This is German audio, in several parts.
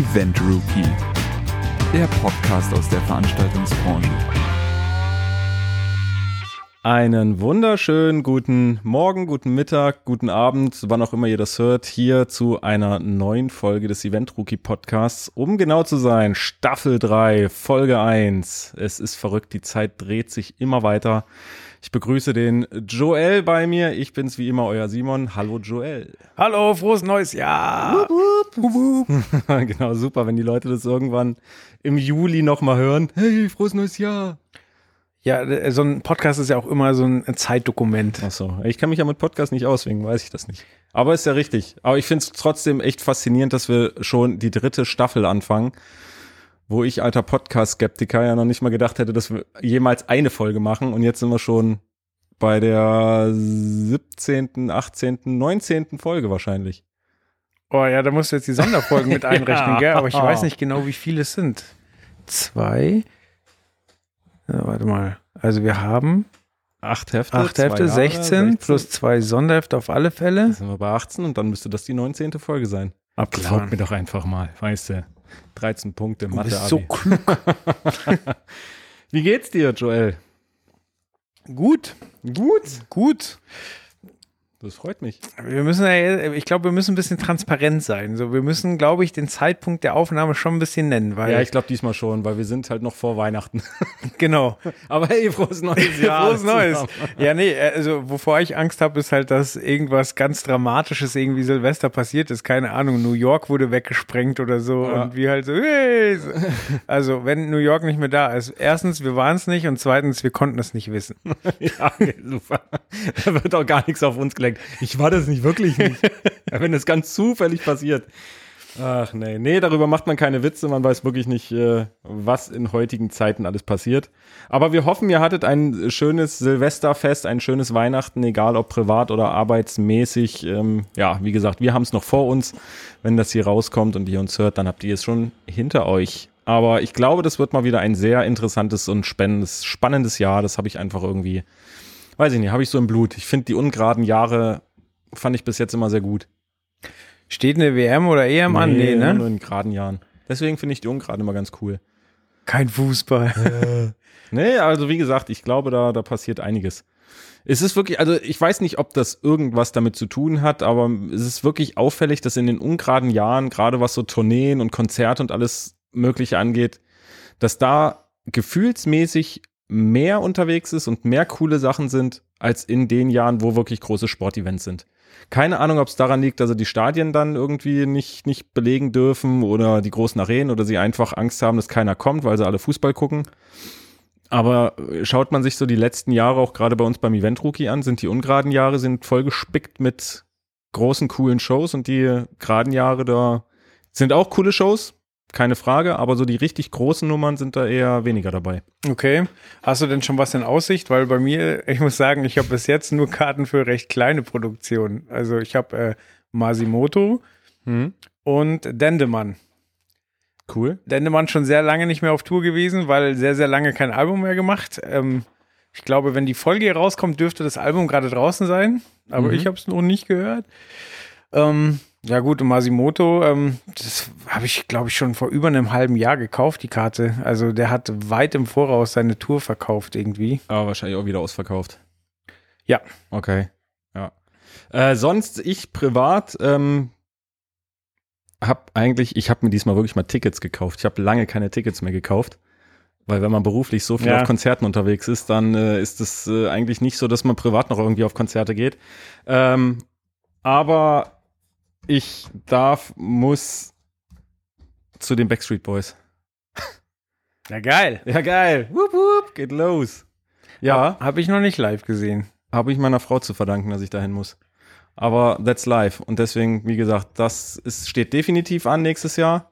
Event Rookie, der Podcast aus der Veranstaltungsbranche. Einen wunderschönen guten Morgen, guten Mittag, guten Abend, wann auch immer ihr das hört, hier zu einer neuen Folge des Event Rookie Podcasts. Um genau zu sein, Staffel 3, Folge 1. Es ist verrückt, die Zeit dreht sich immer weiter. Ich begrüße den Joel bei mir. Ich bin's wie immer, euer Simon. Hallo Joel. Hallo, frohes neues Jahr. Wup, wup, wup. genau, super, wenn die Leute das irgendwann im Juli nochmal hören. Hey, frohes neues Jahr. Ja, äh, so ein Podcast ist ja auch immer so ein Zeitdokument. Ach so, ich kann mich ja mit Podcast nicht auswählen, weiß ich das nicht. Aber ist ja richtig. Aber ich finde es trotzdem echt faszinierend, dass wir schon die dritte Staffel anfangen, wo ich alter Podcast-Skeptiker ja noch nicht mal gedacht hätte, dass wir jemals eine Folge machen und jetzt sind wir schon bei der 17., 18., 19. Folge wahrscheinlich. Oh ja, da musst du jetzt die Sonderfolgen mit einrechnen, ja. gell? Aber ich weiß nicht genau, wie viele es sind. Zwei, ja, warte mal. Also wir haben acht Hefte, acht Hefte 16, 16, plus zwei Sonderhefte auf alle Fälle. Dann sind wir bei 18 und dann müsste das die 19. Folge sein. Abgefahren. Glaub mir doch einfach mal, weißt du. 13 Punkte, Mathe. Du bist so klug. Wie geht's dir, Joel? Gut. Gut. Gut. Das freut mich. Wir müssen ja, ich glaube, wir müssen ein bisschen transparent sein. So, wir müssen, glaube ich, den Zeitpunkt der Aufnahme schon ein bisschen nennen. Weil ja, ich glaube diesmal schon, weil wir sind halt noch vor Weihnachten. genau. Aber hey, frohes neues Jahr. frohes Neues. Ja, nee, also wovor ich Angst habe, ist halt, dass irgendwas ganz Dramatisches irgendwie Silvester passiert ist. Keine Ahnung, New York wurde weggesprengt oder so ja. und wir halt so, hey. Also, wenn New York nicht mehr da ist, erstens, wir waren es nicht und zweitens, wir konnten es nicht wissen. ja, super. Da wird auch gar nichts auf uns gelenkt denkt, ich war das nicht wirklich nicht. Wenn das ganz zufällig passiert. Ach nee, nee, darüber macht man keine Witze, man weiß wirklich nicht, äh, was in heutigen Zeiten alles passiert. Aber wir hoffen, ihr hattet ein schönes Silvesterfest, ein schönes Weihnachten, egal ob privat oder arbeitsmäßig. Ähm, ja, wie gesagt, wir haben es noch vor uns. Wenn das hier rauskommt und ihr uns hört, dann habt ihr es schon hinter euch. Aber ich glaube, das wird mal wieder ein sehr interessantes und spannendes, spannendes Jahr. Das habe ich einfach irgendwie weiß ich nicht, habe ich so im Blut. Ich finde die ungeraden Jahre fand ich bis jetzt immer sehr gut. Steht eine WM oder EM nee, an? Nee, ne? Nur in geraden Jahren. Deswegen finde ich die ungeraden immer ganz cool. Kein Fußball. nee, also wie gesagt, ich glaube, da, da passiert einiges. Es ist wirklich, also ich weiß nicht, ob das irgendwas damit zu tun hat, aber es ist wirklich auffällig, dass in den ungeraden Jahren, gerade was so Tourneen und Konzerte und alles Mögliche angeht, dass da gefühlsmäßig mehr unterwegs ist und mehr coole Sachen sind, als in den Jahren, wo wirklich große Sportevents sind. Keine Ahnung, ob es daran liegt, dass sie die Stadien dann irgendwie nicht, nicht belegen dürfen oder die großen Arenen oder sie einfach Angst haben, dass keiner kommt, weil sie alle Fußball gucken. Aber schaut man sich so die letzten Jahre auch gerade bei uns beim Event Rookie an, sind die ungeraden Jahre sind voll gespickt mit großen, coolen Shows und die geraden Jahre da sind auch coole Shows, keine Frage, aber so die richtig großen Nummern sind da eher weniger dabei. Okay. Hast du denn schon was in Aussicht? Weil bei mir, ich muss sagen, ich habe bis jetzt nur Karten für recht kleine Produktionen. Also ich habe äh, Masimoto hm. und Dendemann. Cool. Dendemann schon sehr lange nicht mehr auf Tour gewesen, weil sehr, sehr lange kein Album mehr gemacht. Ähm, ich glaube, wenn die Folge hier rauskommt, dürfte das Album gerade draußen sein. Aber mhm. ich habe es noch nicht gehört. Ähm, ja gut, und Masimoto, ähm, das habe ich, glaube ich, schon vor über einem halben Jahr gekauft, die Karte. Also der hat weit im Voraus seine Tour verkauft irgendwie. Aber wahrscheinlich auch wieder ausverkauft. Ja. Okay. Ja. Äh, sonst ich privat ähm, habe eigentlich, ich habe mir diesmal wirklich mal Tickets gekauft. Ich habe lange keine Tickets mehr gekauft. Weil wenn man beruflich so viel ja. auf Konzerten unterwegs ist, dann äh, ist es äh, eigentlich nicht so, dass man privat noch irgendwie auf Konzerte geht. Ähm, aber ich darf, muss zu den Backstreet Boys. Ja, geil. Ja, geil. Wupp, wupp, geht los. Ja. Habe ich noch nicht live gesehen. Habe ich meiner Frau zu verdanken, dass ich dahin muss. Aber that's live. Und deswegen, wie gesagt, das ist, steht definitiv an nächstes Jahr.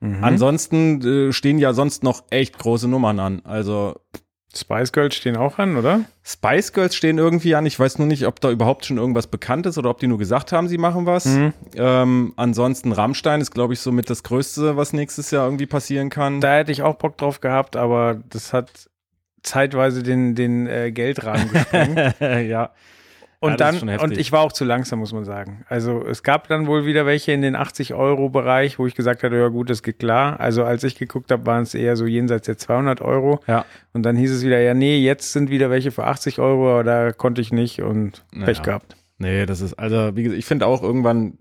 Mhm. Ansonsten äh, stehen ja sonst noch echt große Nummern an. Also Spice Girls stehen auch an, oder? Spice Girls stehen irgendwie an. Ich weiß nur nicht, ob da überhaupt schon irgendwas bekannt ist oder ob die nur gesagt haben, sie machen was. Mhm. Ähm, ansonsten Rammstein ist, glaube ich, so mit das Größte, was nächstes Jahr irgendwie passieren kann. Da hätte ich auch Bock drauf gehabt, aber das hat zeitweise den, den äh, Geldrahmen gesprengt. ja. Und ist dann, und ich war auch zu langsam, muss man sagen. Also es gab dann wohl wieder welche in den 80-Euro-Bereich, wo ich gesagt hatte, ja gut, das geht klar. Also als ich geguckt habe, waren es eher so jenseits der 200 Euro. Ja. Und dann hieß es wieder, ja nee, jetzt sind wieder welche für 80 Euro, aber da konnte ich nicht und Pech Naja. gehabt. Nee, das ist, also, wie gesagt, ich finde auch irgendwann,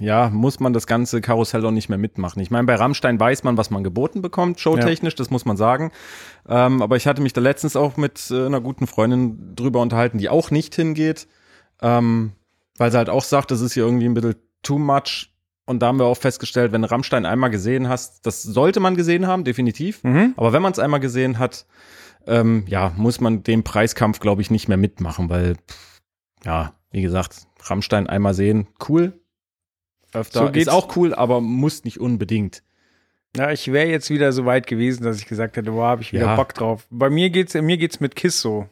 ja, muss man das ganze Karussell auch nicht mehr mitmachen. Ich meine, bei Rammstein weiß man, was man geboten bekommt, showtechnisch, das muss man sagen. Ähm, aber ich hatte mich da letztens auch mit äh, einer guten Freundin drüber unterhalten, die auch nicht hingeht, ähm, weil sie halt auch sagt, das ist hier irgendwie ein bisschen too much. Und da haben wir auch festgestellt, wenn Rammstein einmal gesehen hast, das sollte man gesehen haben, definitiv. Mhm. Aber wenn man es einmal gesehen hat, ähm, ja, muss man den Preiskampf, glaube ich, nicht mehr mitmachen, weil, pff, ja, wie gesagt, Rammstein einmal sehen, cool. Öfter So geht's. ist auch cool, aber muss nicht unbedingt. Ja, ich wäre jetzt wieder so weit gewesen, dass ich gesagt hätte, boah, habe ich wieder Ja. Bock drauf. Bei mir geht's, mir geht's mit Kiss so.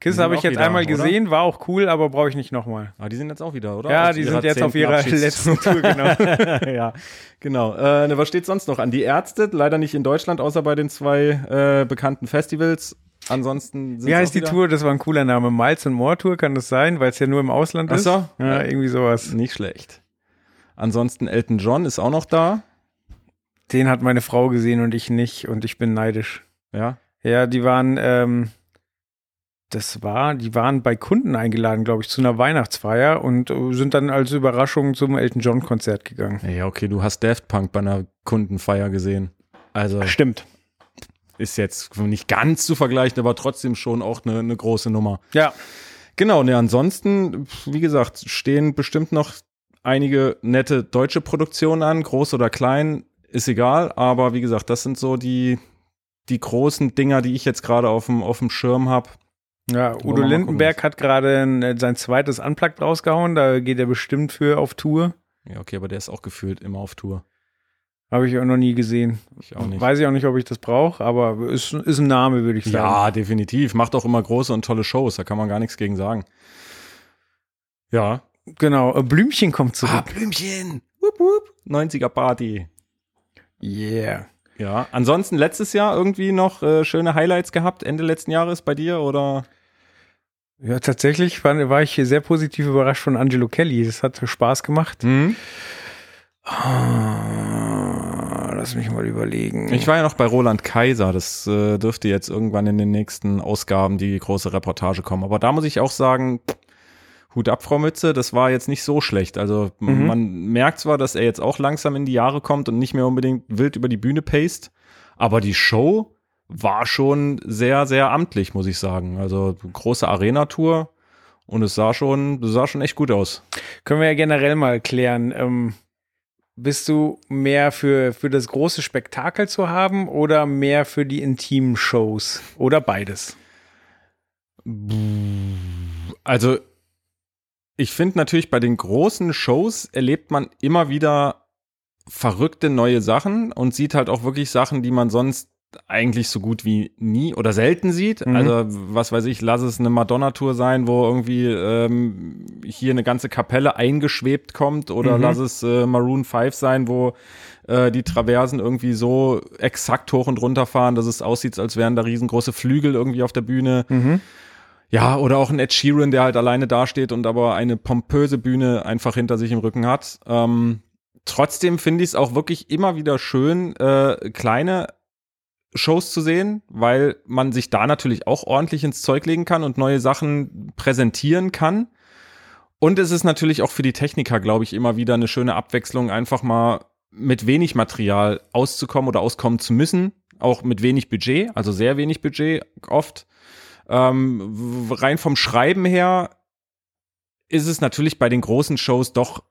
Kiss habe ich jetzt einmal oder? gesehen, war auch cool, aber brauche ich nicht nochmal. Aber die sind jetzt auch wieder, oder? Ja, Aus die sind jetzt auf ihrer Abschieds- letzten Tour, genau. ja, genau. Äh, ne, was steht sonst noch an? Die Ärzte, leider nicht in Deutschland, außer bei den zwei äh, bekannten Festivals. Ansonsten sind Wie heißt die Tour? Das war ein cooler Name. Miles and More Tour kann das sein, weil es ja nur im Ausland Ach ist. so. Ja, Ja. irgendwie sowas. Nicht schlecht. Ansonsten Elton John ist auch noch da. Den hat meine Frau gesehen und ich nicht und ich bin neidisch. Ja. Ja, die waren, ähm, das war, die waren bei Kunden eingeladen, glaube ich, zu einer Weihnachtsfeier und äh, sind dann als Überraschung zum Elton John Konzert gegangen. Ja, okay, du hast Daft Punk bei einer Kundenfeier gesehen. Also Stimmt. ist jetzt nicht ganz zu vergleichen, aber trotzdem schon auch eine, eine große Nummer. Ja, Genau, ne, ansonsten, wie gesagt, stehen bestimmt noch einige nette deutsche Produktionen an, groß oder klein, ist egal, aber wie gesagt, das sind so die, die großen Dinger, die ich jetzt gerade auf dem, auf dem Schirm habe. ja Udo Lindenberg hat gerade ein- sein zweites Unplugged rausgehauen, da geht er bestimmt für auf Tour. Ja, okay, aber der ist auch gefühlt immer auf Tour. Habe ich auch noch nie gesehen. Ich auch nicht. Weiß ich auch nicht, ob ich das brauche, aber ist, ist ein Name, würde ich sagen. Ja, definitiv. Macht auch immer große und tolle Shows, da kann man gar nichts gegen sagen. Ja. Genau, äh, Blümchen kommt zurück. Ah, Blümchen! Wupp, wupp. 90er Party. Yeah. Ja, ansonsten letztes Jahr irgendwie noch äh, schöne Highlights gehabt, Ende letzten Jahres bei dir oder? Ja, tatsächlich war, war ich sehr positiv überrascht von Angelo Kelly. Das hat Spaß gemacht. Hm? Ah, lass mich mal überlegen. Ich war ja noch bei Roland Kaiser, das äh, dürfte jetzt irgendwann in den nächsten Ausgaben die große Reportage kommen. Aber da muss ich auch sagen, Hut ab, Frau Mütze, das war jetzt nicht so schlecht. Also Mhm. man merkt zwar, dass er jetzt auch langsam in die Jahre kommt und nicht mehr unbedingt wild über die Bühne paced, aber die Show war schon sehr, sehr amtlich, muss ich sagen. Also große Arena-Tour und es sah schon, es sah schon echt gut aus. Können wir ja generell mal klären. Ähm, bist du mehr für, für das große Spektakel zu haben oder mehr für die intimen Shows? Oder beides? Also, ich finde natürlich bei den großen Shows erlebt man immer wieder verrückte neue Sachen und sieht halt auch wirklich Sachen, die man sonst eigentlich so gut wie nie oder selten sieht. Mhm. Also, was weiß ich, lass es eine Madonna-Tour sein, wo irgendwie ähm, hier eine ganze Kapelle eingeschwebt kommt oder Mhm. lass es äh, Maroon 5 sein, wo äh, die Traversen irgendwie so exakt hoch und runter fahren, dass es aussieht, als wären da riesengroße Flügel irgendwie auf der Bühne. Mhm. Ja, oder auch ein Ed Sheeran, der halt alleine dasteht und aber eine pompöse Bühne einfach hinter sich im Rücken hat. Ähm, trotzdem finde ich es auch wirklich immer wieder schön, äh, kleine Shows zu sehen, weil man sich da natürlich auch ordentlich ins Zeug legen kann und neue Sachen präsentieren kann. Und es ist natürlich auch für die Techniker, glaube ich, immer wieder eine schöne Abwechslung, einfach mal mit wenig Material auszukommen oder auskommen zu müssen. Auch mit wenig Budget, also sehr wenig Budget oft. Ähm, rein vom Schreiben her ist es natürlich bei den großen Shows doch,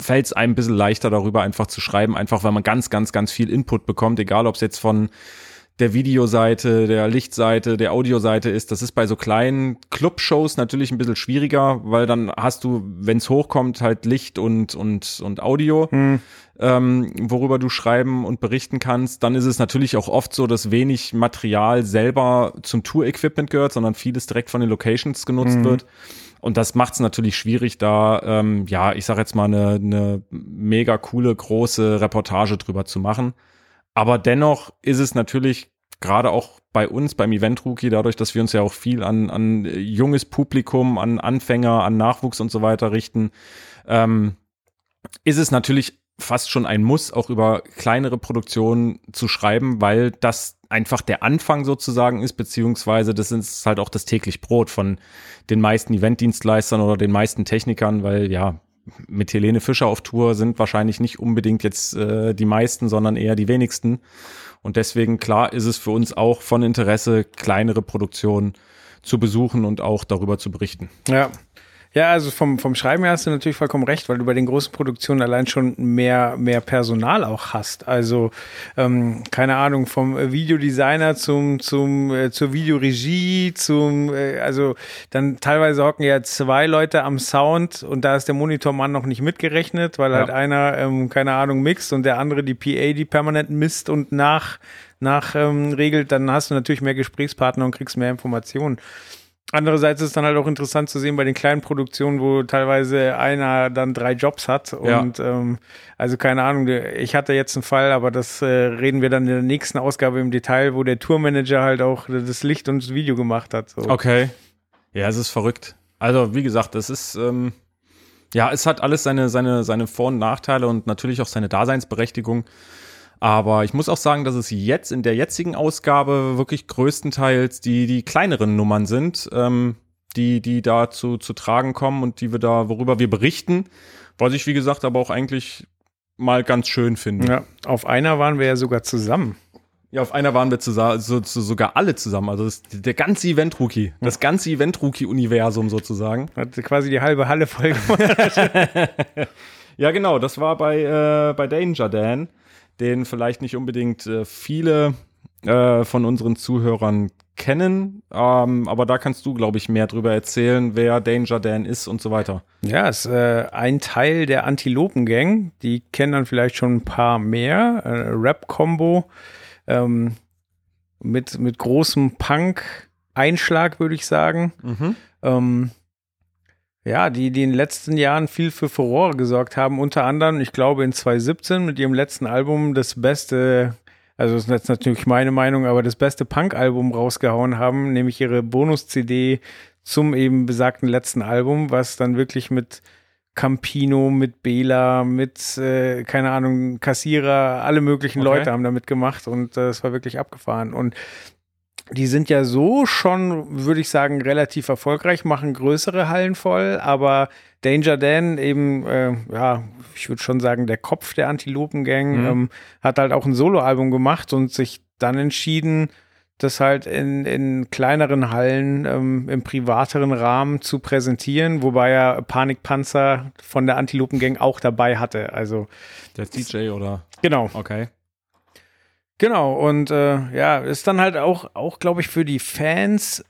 fällt es einem ein bisschen leichter darüber einfach zu schreiben, einfach weil man ganz, ganz, ganz viel Input bekommt, egal ob es jetzt von der Videoseite, der Lichtseite, der Audioseite ist. Das ist bei so kleinen Club-Shows natürlich ein bisschen schwieriger, weil dann hast du, wenn es hochkommt, halt Licht und, und, und Audio Hm. ähm, worüber du schreiben und berichten kannst, dann ist es natürlich auch oft so, dass wenig Material selber zum Tour-Equipment gehört, sondern vieles direkt von den Locations genutzt Mhm. wird. Und das macht es natürlich schwierig, da, ähm, ja, ich sag jetzt mal, eine, eine mega coole, große Reportage drüber zu machen. Aber dennoch ist es natürlich gerade auch bei uns, beim Event Rookie, dadurch, dass wir uns ja auch viel an, an junges Publikum, an Anfänger, an Nachwuchs und so weiter richten, ähm, ist es natürlich fast schon ein Muss, auch über kleinere Produktionen zu schreiben, weil das einfach der Anfang sozusagen ist, beziehungsweise das ist halt auch das täglich Brot von den meisten Eventdienstleistern oder den meisten Technikern, weil ja, mit Helene Fischer auf Tour sind wahrscheinlich nicht unbedingt jetzt äh, die meisten, sondern eher die wenigsten. Und deswegen, klar, ist es für uns auch von Interesse, kleinere Produktionen zu besuchen und auch darüber zu berichten. Ja, ja, also vom, vom Schreiben her hast du natürlich vollkommen recht, weil du bei den großen Produktionen allein schon mehr, mehr Personal auch hast. Also, ähm, keine Ahnung, vom Videodesigner zum, zum, äh, zur Videoregie, zum, äh, also dann teilweise hocken ja zwei Leute am Sound und da ist der Monitormann noch nicht mitgerechnet, weil halt ja. halt einer, ähm, keine Ahnung, mixt und der andere die PA, die permanent misst und nach, nach ähm, regelt, dann hast du natürlich mehr Gesprächspartner und kriegst mehr Informationen. Andererseits ist es dann halt auch interessant zu sehen bei den kleinen Produktionen, wo teilweise einer dann drei Jobs hat. Und ja. ähm, also keine Ahnung, ich hatte jetzt einen Fall, aber das äh, reden wir dann in der nächsten Ausgabe im Detail, wo der Tourmanager halt auch das Licht und das Video gemacht hat. So. Okay. Ja, es ist verrückt. Also, wie gesagt, es ist, ähm, ja, es hat alles seine, seine, seine Vor- und Nachteile und natürlich auch seine Daseinsberechtigung. Aber ich muss auch sagen, dass es jetzt in der jetzigen Ausgabe wirklich größtenteils die, die kleineren Nummern sind, ähm, die, die da zu, zu tragen kommen und die wir da, worüber wir berichten. Was ich, wie gesagt, aber auch eigentlich mal ganz schön finde. Ja, auf einer waren wir ja sogar zusammen. Ja, auf einer waren wir zusammen, so, so, sogar alle zusammen. Also das, der ganze Event-Rookie, das ganze Event-Rookie-Universum sozusagen. Hat quasi die halbe Halle voll gemacht. ja, genau, das war bei, äh, bei Danger Dan den vielleicht nicht unbedingt äh, viele äh, von unseren Zuhörern kennen, ähm, aber da kannst du, glaube ich, mehr drüber erzählen, wer Danger Dan ist und so weiter. Ja, ist äh, ein Teil der Antilopen-Gang. Die kennen dann vielleicht schon ein paar mehr. Äh, Rap-Combo ähm, mit, mit großem Punk-Einschlag, würde ich sagen. Mhm. Ähm, ja, die, die in den letzten Jahren viel für Furore gesorgt haben. Unter anderem, ich glaube, in 2017 mit ihrem letzten Album das beste, also das ist jetzt natürlich meine Meinung, aber das beste Punk-Album rausgehauen haben, nämlich ihre Bonus-CD zum eben besagten letzten Album, was dann wirklich mit Campino, mit Bela, mit, äh, keine Ahnung, Kassierer, alle möglichen okay. Leute haben da mitgemacht und äh, es äh, war wirklich abgefahren. Und die sind ja so schon, würde ich sagen, relativ erfolgreich, machen größere Hallen voll, aber Danger Dan eben, äh, ja, ich würde schon sagen, der Kopf der Antilopen-Gang, mhm. ähm, hat halt auch ein Soloalbum gemacht und sich dann entschieden, das halt in, in kleineren Hallen ähm, im privateren Rahmen zu präsentieren, wobei er Panikpanzer von der Antilopen-Gang auch dabei hatte. Also der DJ oder? Genau. Okay. Genau, und äh, ja, ist dann halt auch, auch glaube ich, für die Fans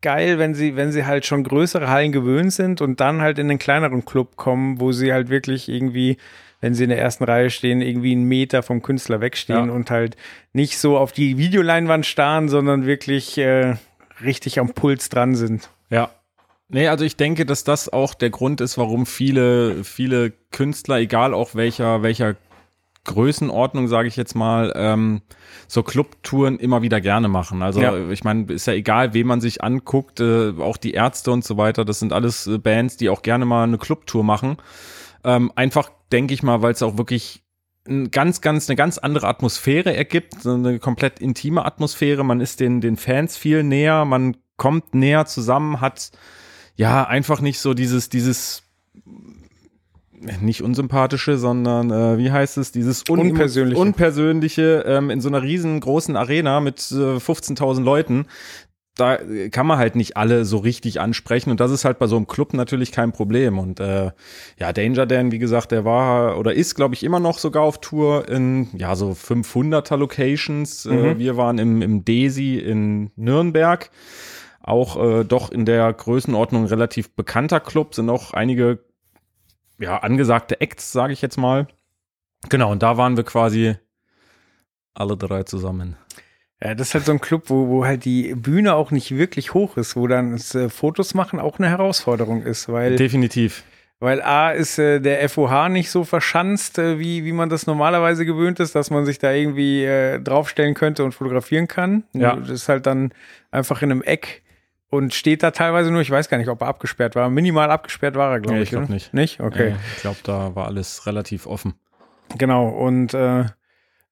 geil, wenn sie, wenn sie halt schon größere Hallen gewöhnt sind und dann halt in den kleineren Club kommen, wo sie halt wirklich irgendwie, wenn sie in der ersten Reihe stehen, irgendwie einen Meter vom Künstler wegstehen ja. und halt nicht so auf die Videoleinwand starren, sondern wirklich äh, richtig am Puls dran sind. Ja, Nee, also ich denke, dass das auch der Grund ist, warum viele, viele Künstler, egal auch welcher, welcher Größenordnung, sage ich jetzt mal, ähm, so Clubtouren immer wieder gerne machen. Also ja. ich meine, ist ja egal, wen man sich anguckt, äh, auch die Ärzte und so weiter, das sind alles äh, Bands, die auch gerne mal eine Clubtour machen. Ähm, einfach, denke ich mal, weil es auch wirklich ein ganz, ganz, eine ganz andere Atmosphäre ergibt, so eine komplett intime Atmosphäre. Man ist den, den Fans viel näher, man kommt näher zusammen, hat ja einfach nicht so dieses, dieses nicht unsympathische, sondern äh, wie heißt es, dieses Un unpersönliche, unpersönliche ähm, in so einer riesengroßen Arena mit äh, 15.000 Leuten. Da kann man halt nicht alle so richtig ansprechen und das ist halt bei so einem Club natürlich kein Problem. Und äh, ja, Danger Dan, wie gesagt, der war oder ist, glaube ich, immer noch sogar auf Tour in ja so 500er Locations. Äh, mhm. Äh, wir waren im, im Desi in Nürnberg auch äh, doch in der Größenordnung relativ bekannter Club, sind auch einige ja, angesagte Acts, sage ich jetzt mal. Genau, und da waren wir quasi alle drei zusammen. Ja, das ist halt so ein Club, wo, wo halt die Bühne auch nicht wirklich hoch ist, wo dann das, äh, Fotos machen auch eine Herausforderung ist, weil. Definitiv. Weil A ist äh, der FOH nicht so verschanzt, äh, wie, wie man das normalerweise gewöhnt ist, dass man sich da irgendwie äh, draufstellen könnte und fotografieren kann. Ja. Das ist halt dann einfach in einem Eck und steht da teilweise nur, ich weiß gar nicht, ob er abgesperrt war. Minimal abgesperrt war er, glaube Nee, ich. ich glaub oder? nicht. Nicht? Okay. Äh, ich glaube, da war alles relativ offen. Genau. Und äh,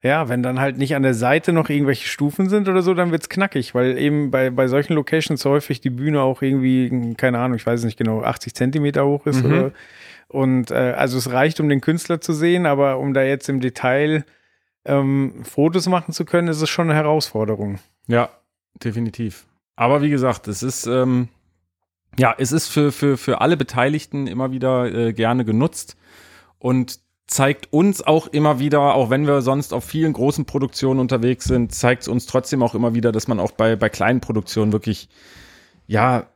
ja, wenn dann halt nicht an der Seite noch irgendwelche Stufen sind oder so, dann wird's knackig, weil eben bei, bei solchen Locations häufig die Bühne auch irgendwie, keine Ahnung, ich weiß nicht genau, 80 Zentimeter hoch ist. Mhm. Oder, und äh, also es reicht, um den Künstler zu sehen, aber um da jetzt im Detail ähm, Fotos machen zu können, ist es schon eine Herausforderung. Ja, definitiv. Aber wie gesagt, es ist, ähm, ja, es ist für, für, für alle Beteiligten immer wieder äh, gerne genutzt und zeigt uns auch immer wieder, auch wenn wir sonst auf vielen großen Produktionen unterwegs sind, zeigt es uns trotzdem auch immer wieder, dass man auch bei, bei kleinen Produktionen wirklich, ja,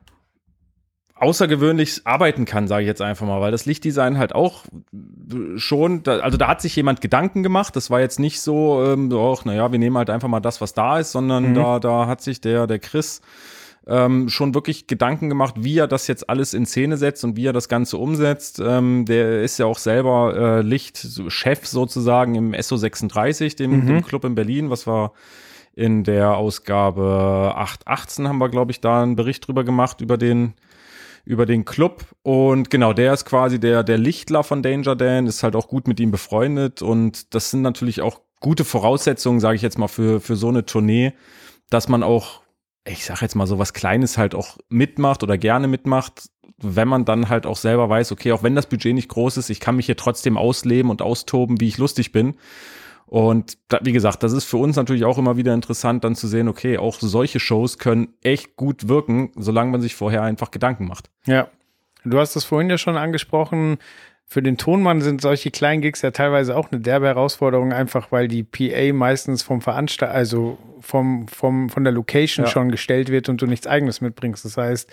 außergewöhnlich arbeiten kann, sage ich jetzt einfach mal, weil das Lichtdesign halt auch schon, da, also da hat sich jemand Gedanken gemacht, das war jetzt nicht so, ähm, auch, naja, wir nehmen halt einfach mal das, was da ist, sondern Mhm. da, da hat sich der, der Chris ähm, schon wirklich Gedanken gemacht, wie er das jetzt alles in Szene setzt und wie er das Ganze umsetzt. Ähm, der ist ja auch selber äh, Lichtchef sozusagen im SO36, dem, Mhm. dem Club in Berlin, was wir in der Ausgabe 818 haben wir, glaube ich, da einen Bericht drüber gemacht, über den, über den Club. Und genau, der ist quasi der, der Lichtler von Danger Dan, ist halt auch gut mit ihm befreundet. Und das sind natürlich auch gute Voraussetzungen, sage ich jetzt mal, für, für so eine Tournee, dass man auch, ich sag jetzt mal, so was Kleines halt auch mitmacht oder gerne mitmacht, wenn man dann halt auch selber weiß, okay, auch wenn das Budget nicht groß ist, ich kann mich hier trotzdem ausleben und austoben, wie ich lustig bin. Und da, wie gesagt, das ist für uns natürlich auch immer wieder interessant, dann zu sehen, okay, auch solche Shows können echt gut wirken, solange man sich vorher einfach Gedanken macht. Ja. Du hast das vorhin ja schon angesprochen. Für den Tonmann sind solche kleinen Gigs ja teilweise auch eine derbe Herausforderung, einfach weil die PA meistens vom Veranstalter, also vom, vom, von der Location Ja. schon gestellt wird und du nichts eigenes mitbringst. Das heißt,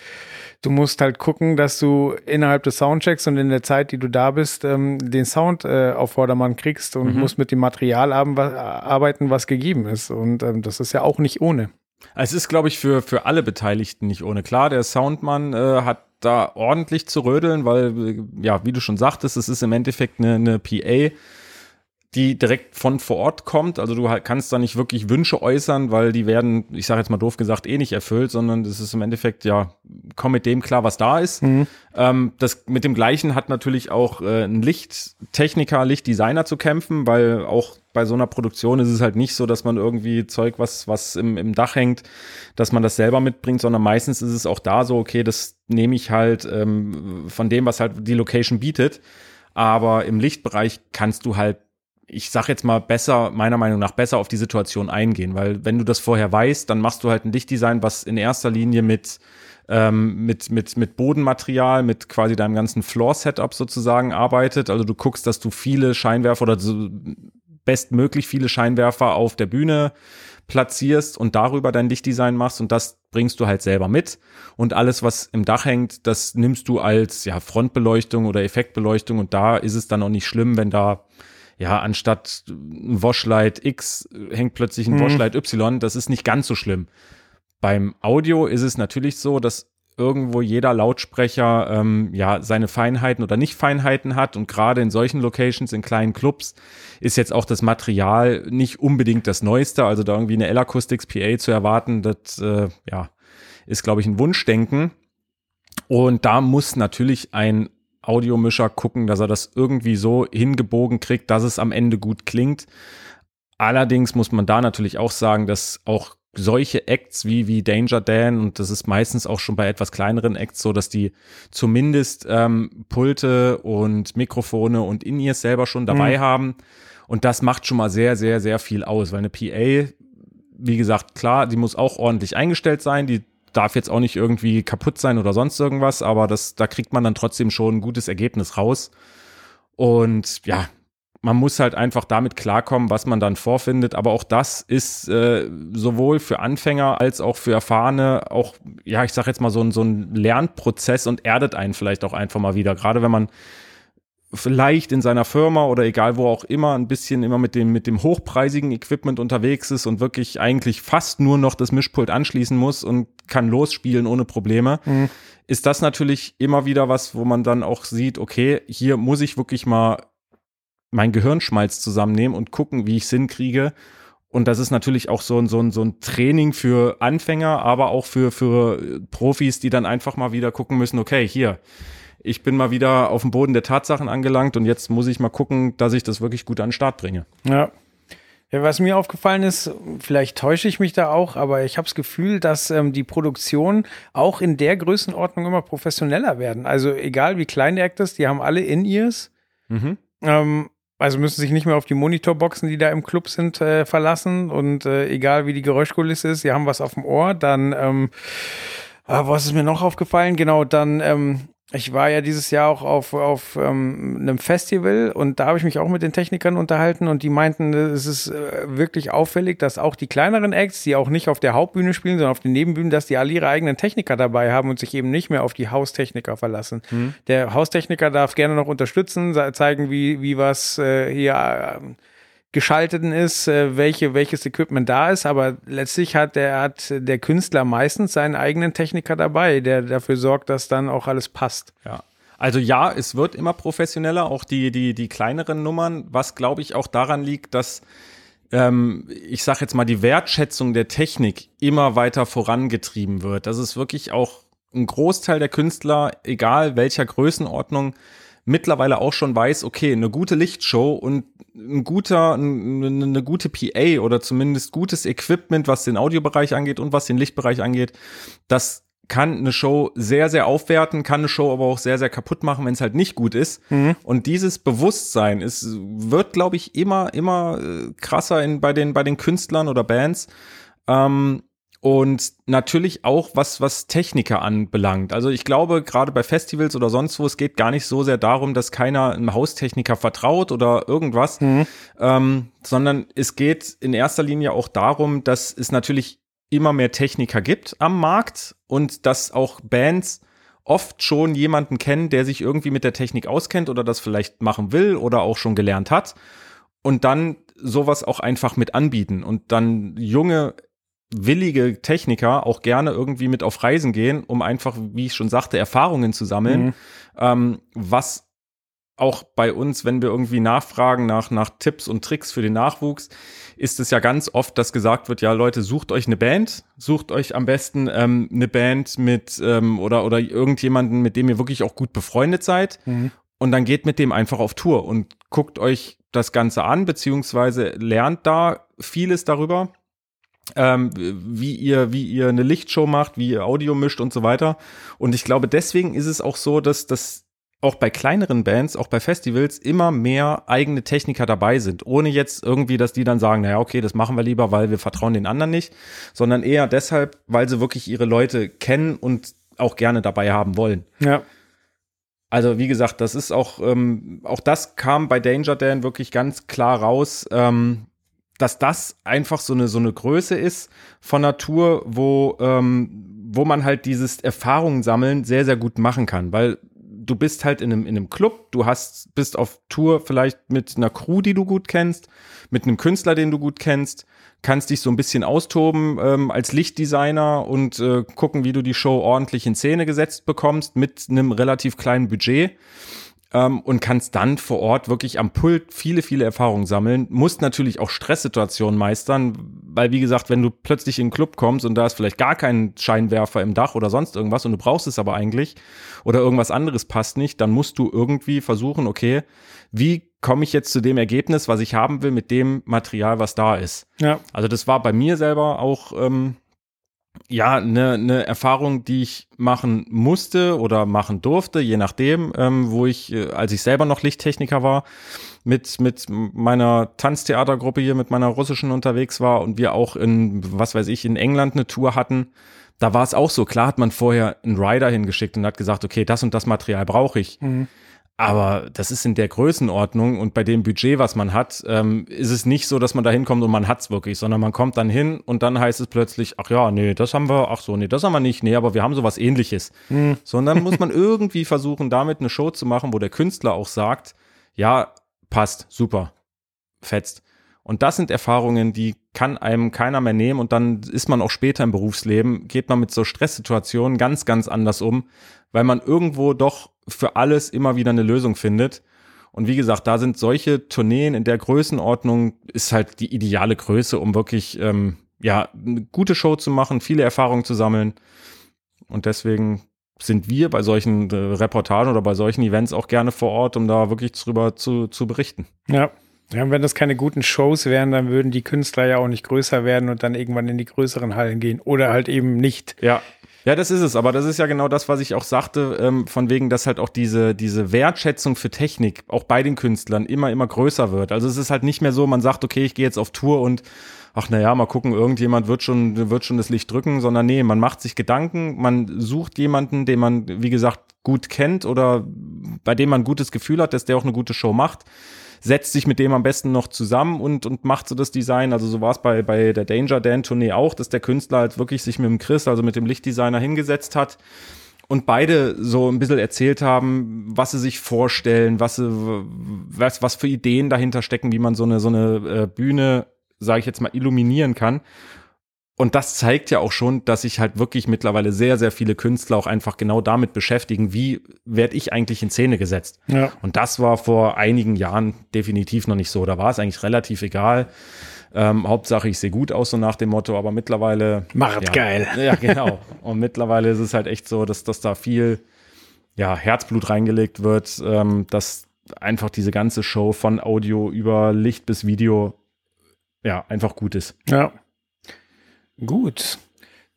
du musst halt gucken, dass du innerhalb des Soundchecks und in der Zeit, die du da bist, ähm, den Sound äh, auf Vordermann kriegst und Mhm. musst mit dem Material arbeiten, was gegeben ist. Und ähm, das ist ja auch nicht ohne. Es ist, glaube ich, für, für alle Beteiligten nicht ohne. Klar, der Soundmann äh, hat da ordentlich zu rödeln, weil, äh, ja, wie du schon sagtest, es ist im Endeffekt eine, eine PA, die direkt von vor Ort kommt. Also du halt kannst da nicht wirklich Wünsche äußern, weil die werden, ich sage jetzt mal doof gesagt, eh nicht erfüllt, sondern das ist im Endeffekt, ja, komm mit dem klar, was da ist. Ähm, das mit dem gleichen hat natürlich auch äh, ein Lichttechniker, Lichtdesigner zu kämpfen, weil auch bei so einer Produktion ist es halt nicht so, dass man irgendwie Zeug, was, was im, im Dach hängt, dass man das selber mitbringt, sondern meistens ist es auch da so, okay, das nehme ich halt ähm, von dem, was halt die Location bietet. Aber im Lichtbereich kannst du halt ich sag jetzt mal besser, meiner Meinung nach besser auf die Situation eingehen, weil wenn du das vorher weißt, dann machst du halt ein Lichtdesign, was in erster Linie mit ähm, mit, mit, mit Bodenmaterial, mit quasi deinem ganzen Floor-Setup sozusagen arbeitet. Also du guckst, dass du viele Scheinwerfer oder so bestmöglich viele Scheinwerfer auf der Bühne platzierst und darüber dein Lichtdesign machst und das bringst du halt selber mit. Und alles, was im Dach hängt, das nimmst du als ja, Frontbeleuchtung oder Effektbeleuchtung und da ist es dann auch nicht schlimm, wenn da ja, anstatt ein Washlight X hängt plötzlich ein Mhm. Washlight Y. Das ist nicht ganz so schlimm. Beim Audio ist es natürlich so, dass irgendwo jeder Lautsprecher ähm, ja seine Feinheiten oder Nicht-Feinheiten hat und gerade in solchen Locations, in kleinen Clubs, ist jetzt auch das Material nicht unbedingt das Neueste. Also da irgendwie eine L-Acoustics PA zu erwarten, das äh, ja, ist, glaube ich, ein Wunschdenken. Und da muss natürlich ein Audiomischer gucken, dass er das irgendwie so hingebogen kriegt, dass es am Ende gut klingt. Allerdings muss man da natürlich auch sagen, dass auch solche Acts wie, wie Danger Dan, und das ist meistens auch schon bei etwas kleineren Acts so, dass die zumindest ähm, Pulte und Mikrofone und In-Ears selber schon dabei Mhm. haben. Und das macht schon mal sehr, sehr, sehr viel aus, weil eine PA, wie gesagt, klar, die muss auch ordentlich eingestellt sein, die darf jetzt auch nicht irgendwie kaputt sein oder sonst irgendwas, aber das, da kriegt man dann trotzdem schon ein gutes Ergebnis raus. Und ja, man muss halt einfach damit klarkommen, was man dann vorfindet. Aber auch das ist äh, sowohl für Anfänger als auch für Erfahrene auch, ja, ich sag jetzt mal so ein, so ein Lernprozess und erdet einen vielleicht auch einfach mal wieder. Gerade wenn man vielleicht in seiner Firma oder egal wo auch immer ein bisschen immer mit dem mit dem hochpreisigen Equipment unterwegs ist und wirklich eigentlich fast nur noch das Mischpult anschließen muss und kann losspielen ohne Probleme, mhm. ist das natürlich immer wieder was, wo man dann auch sieht, okay, hier muss ich wirklich mal mein Gehirnschmalz zusammennehmen und gucken, wie ich es hinkriege. Und das ist natürlich auch so ein, so ein, so ein Training für Anfänger, aber auch für, für Profis, die dann einfach mal wieder gucken müssen, okay, hier, ich bin mal wieder auf dem Boden der Tatsachen angelangt und jetzt muss ich mal gucken, dass ich das wirklich gut an den Start bringe. Ja. Ja, was mir aufgefallen ist, vielleicht täusche ich mich da auch, aber ich habe das Gefühl, dass ähm, die Produktionen auch in der Größenordnung immer professioneller werden. Also egal wie klein der Act ist, die haben alle In-Ears. Mhm. Ähm, also müssen sich nicht mehr auf die Monitorboxen, die da im Club sind, äh, verlassen. Und äh, egal wie die Geräuschkulisse ist, sie haben was auf dem Ohr. Dann, ähm, ah, was ist mir noch aufgefallen? Genau, dann ähm, ich war ja dieses Jahr auch auf, auf ähm, einem Festival und da habe ich mich auch mit den Technikern unterhalten und die meinten, es ist äh, wirklich auffällig, dass auch die kleineren Acts, die auch nicht auf der Hauptbühne spielen, sondern auf den Nebenbühnen, dass die alle ihre eigenen Techniker dabei haben und sich eben nicht mehr auf die Haustechniker verlassen. Mhm. Der Haustechniker darf gerne noch unterstützen, zeigen, wie, wie was äh, hier äh, geschalteten ist, äh, welche, welches Equipment da ist, aber letztlich hat der, hat der Künstler meistens seinen eigenen Techniker dabei, der dafür sorgt, dass dann auch alles passt. Ja. Also ja, es wird immer professioneller, auch die, die, die kleineren Nummern, was glaube ich auch daran liegt, dass ähm, ich sage jetzt mal, die Wertschätzung der Technik immer weiter vorangetrieben wird. Das ist wirklich auch ein Großteil der Künstler, egal welcher Größenordnung, mittlerweile auch schon weiß, okay, eine gute Lichtshow und ein guter, eine gute PA oder zumindest gutes Equipment, was den Audiobereich angeht und was den Lichtbereich angeht, das kann eine Show sehr, sehr aufwerten, kann eine Show aber auch sehr, sehr kaputt machen, wenn es halt nicht gut ist. Mhm. Und dieses Bewusstsein ist, wird, glaube ich, immer, immer äh, krasser in, bei, den, bei den Künstlern oder Bands. Ähm, und natürlich auch was was Techniker anbelangt. Also ich glaube gerade bei Festivals oder sonst wo es geht gar nicht so sehr darum, dass keiner einem Haustechniker vertraut oder irgendwas, mhm. ähm, sondern es geht in erster Linie auch darum, dass es natürlich immer mehr Techniker gibt am Markt und dass auch Bands oft schon jemanden kennen, der sich irgendwie mit der Technik auskennt oder das vielleicht machen will oder auch schon gelernt hat und dann sowas auch einfach mit anbieten und dann junge willige Techniker auch gerne irgendwie mit auf Reisen gehen, um einfach, wie ich schon sagte, Erfahrungen zu sammeln, mhm. ähm, was auch bei uns, wenn wir irgendwie nachfragen nach, nach Tipps und Tricks für den Nachwuchs, ist es ja ganz oft, dass gesagt wird, ja Leute, sucht euch eine Band, sucht euch am besten ähm, eine Band mit ähm, oder, oder irgendjemanden, mit dem ihr wirklich auch gut befreundet seid mhm. und dann geht mit dem einfach auf Tour und guckt euch das Ganze an, beziehungsweise lernt da vieles darüber ähm, wie ihr, wie ihr eine Lichtshow macht, wie ihr Audio mischt und so weiter. Und ich glaube, deswegen ist es auch so, dass das auch bei kleineren Bands, auch bei Festivals immer mehr eigene Techniker dabei sind, ohne jetzt irgendwie, dass die dann sagen, naja, okay, das machen wir lieber, weil wir vertrauen den anderen nicht, sondern eher deshalb, weil sie wirklich ihre Leute kennen und auch gerne dabei haben wollen. Ja. Also wie gesagt, das ist auch, ähm, auch das kam bei Danger Dan wirklich ganz klar raus. Ähm, dass das einfach so eine, so eine Größe ist von Natur, wo, ähm, wo man halt dieses Erfahrungen sammeln sehr, sehr gut machen kann, weil du bist halt in einem, in einem Club, du hast, bist auf Tour vielleicht mit einer Crew, die du gut kennst, mit einem Künstler, den du gut kennst, kannst dich so ein bisschen austoben ähm, als Lichtdesigner und äh, gucken, wie du die Show ordentlich in Szene gesetzt bekommst mit einem relativ kleinen Budget ähm, und kannst dann vor Ort wirklich am Pult viele, viele Erfahrungen sammeln. Musst natürlich auch Stresssituationen meistern, weil wie gesagt, wenn du plötzlich in den Club kommst und da ist vielleicht gar kein Scheinwerfer im Dach oder sonst irgendwas und du brauchst es aber eigentlich oder irgendwas anderes passt nicht, dann musst du irgendwie versuchen, okay, wie komme ich jetzt zu dem Ergebnis, was ich haben will mit dem Material, was da ist. Ja. Also das war bei mir selber auch ähm, ja, eine ne Erfahrung, die ich machen musste oder machen durfte, je nachdem, ähm, wo ich, äh, als ich selber noch Lichttechniker war, mit, mit meiner Tanztheatergruppe hier, mit meiner russischen unterwegs war und wir auch in, was weiß ich, in England eine Tour hatten. Da war es auch so, klar hat man vorher einen Rider hingeschickt und hat gesagt, okay, das und das Material brauche ich. Mhm. Aber das ist in der Größenordnung und bei dem Budget, was man hat, ähm, ist es nicht so, dass man da hinkommt und man hat's wirklich, sondern man kommt dann hin und dann heißt es plötzlich, ach ja, nee, das haben wir, ach so, nee, das haben wir nicht, nee, aber wir haben sowas ähnliches. Hm. Sondern muss man irgendwie versuchen, damit eine Show zu machen, wo der Künstler auch sagt, ja, passt, super, fetzt. Und das sind Erfahrungen, die kann einem keiner mehr nehmen und dann ist man auch später im Berufsleben, geht man mit so Stresssituationen ganz, ganz anders um, weil man irgendwo doch für alles immer wieder eine Lösung findet. Und wie gesagt, da sind solche Tourneen in der Größenordnung ist halt die ideale Größe, um wirklich ähm, ja eine gute Show zu machen, viele Erfahrungen zu sammeln. Und deswegen sind wir bei solchen äh, Reportagen oder bei solchen Events auch gerne vor Ort, um da wirklich drüber zu, zu berichten. Ja. Ja, und wenn das keine guten Shows wären, dann würden die Künstler ja auch nicht größer werden und dann irgendwann in die größeren Hallen gehen. Oder halt eben nicht. Ja. Ja, das ist es, aber das ist ja genau das, was ich auch sagte, ähm, von wegen, dass halt auch diese, diese Wertschätzung für Technik auch bei den Künstlern immer, immer größer wird. Also es ist halt nicht mehr so, man sagt, okay, ich gehe jetzt auf Tour und ach naja, mal gucken, irgendjemand wird schon, wird schon das Licht drücken, sondern nee, man macht sich Gedanken, man sucht jemanden, den man, wie gesagt, gut kennt oder bei dem man ein gutes Gefühl hat, dass der auch eine gute Show macht setzt sich mit dem am besten noch zusammen und, und macht so das Design. Also so war es bei, bei der Danger Dan Tournee auch, dass der Künstler halt wirklich sich mit dem Chris, also mit dem Lichtdesigner hingesetzt hat und beide so ein bisschen erzählt haben, was sie sich vorstellen, was sie, was, was für Ideen dahinter stecken, wie man so eine, so eine äh, Bühne, sage ich jetzt mal, illuminieren kann. Und das zeigt ja auch schon, dass sich halt wirklich mittlerweile sehr, sehr viele Künstler auch einfach genau damit beschäftigen, wie werde ich eigentlich in Szene gesetzt. Ja. Und das war vor einigen Jahren definitiv noch nicht so. Da war es eigentlich relativ egal. Ähm, Hauptsache, ich sehe gut aus, so nach dem Motto, aber mittlerweile. Macht ja, geil. Ja, genau. Und mittlerweile ist es halt echt so, dass, dass da viel ja, Herzblut reingelegt wird, ähm, dass einfach diese ganze Show von Audio über Licht bis Video ja einfach gut ist. Ja. Gut.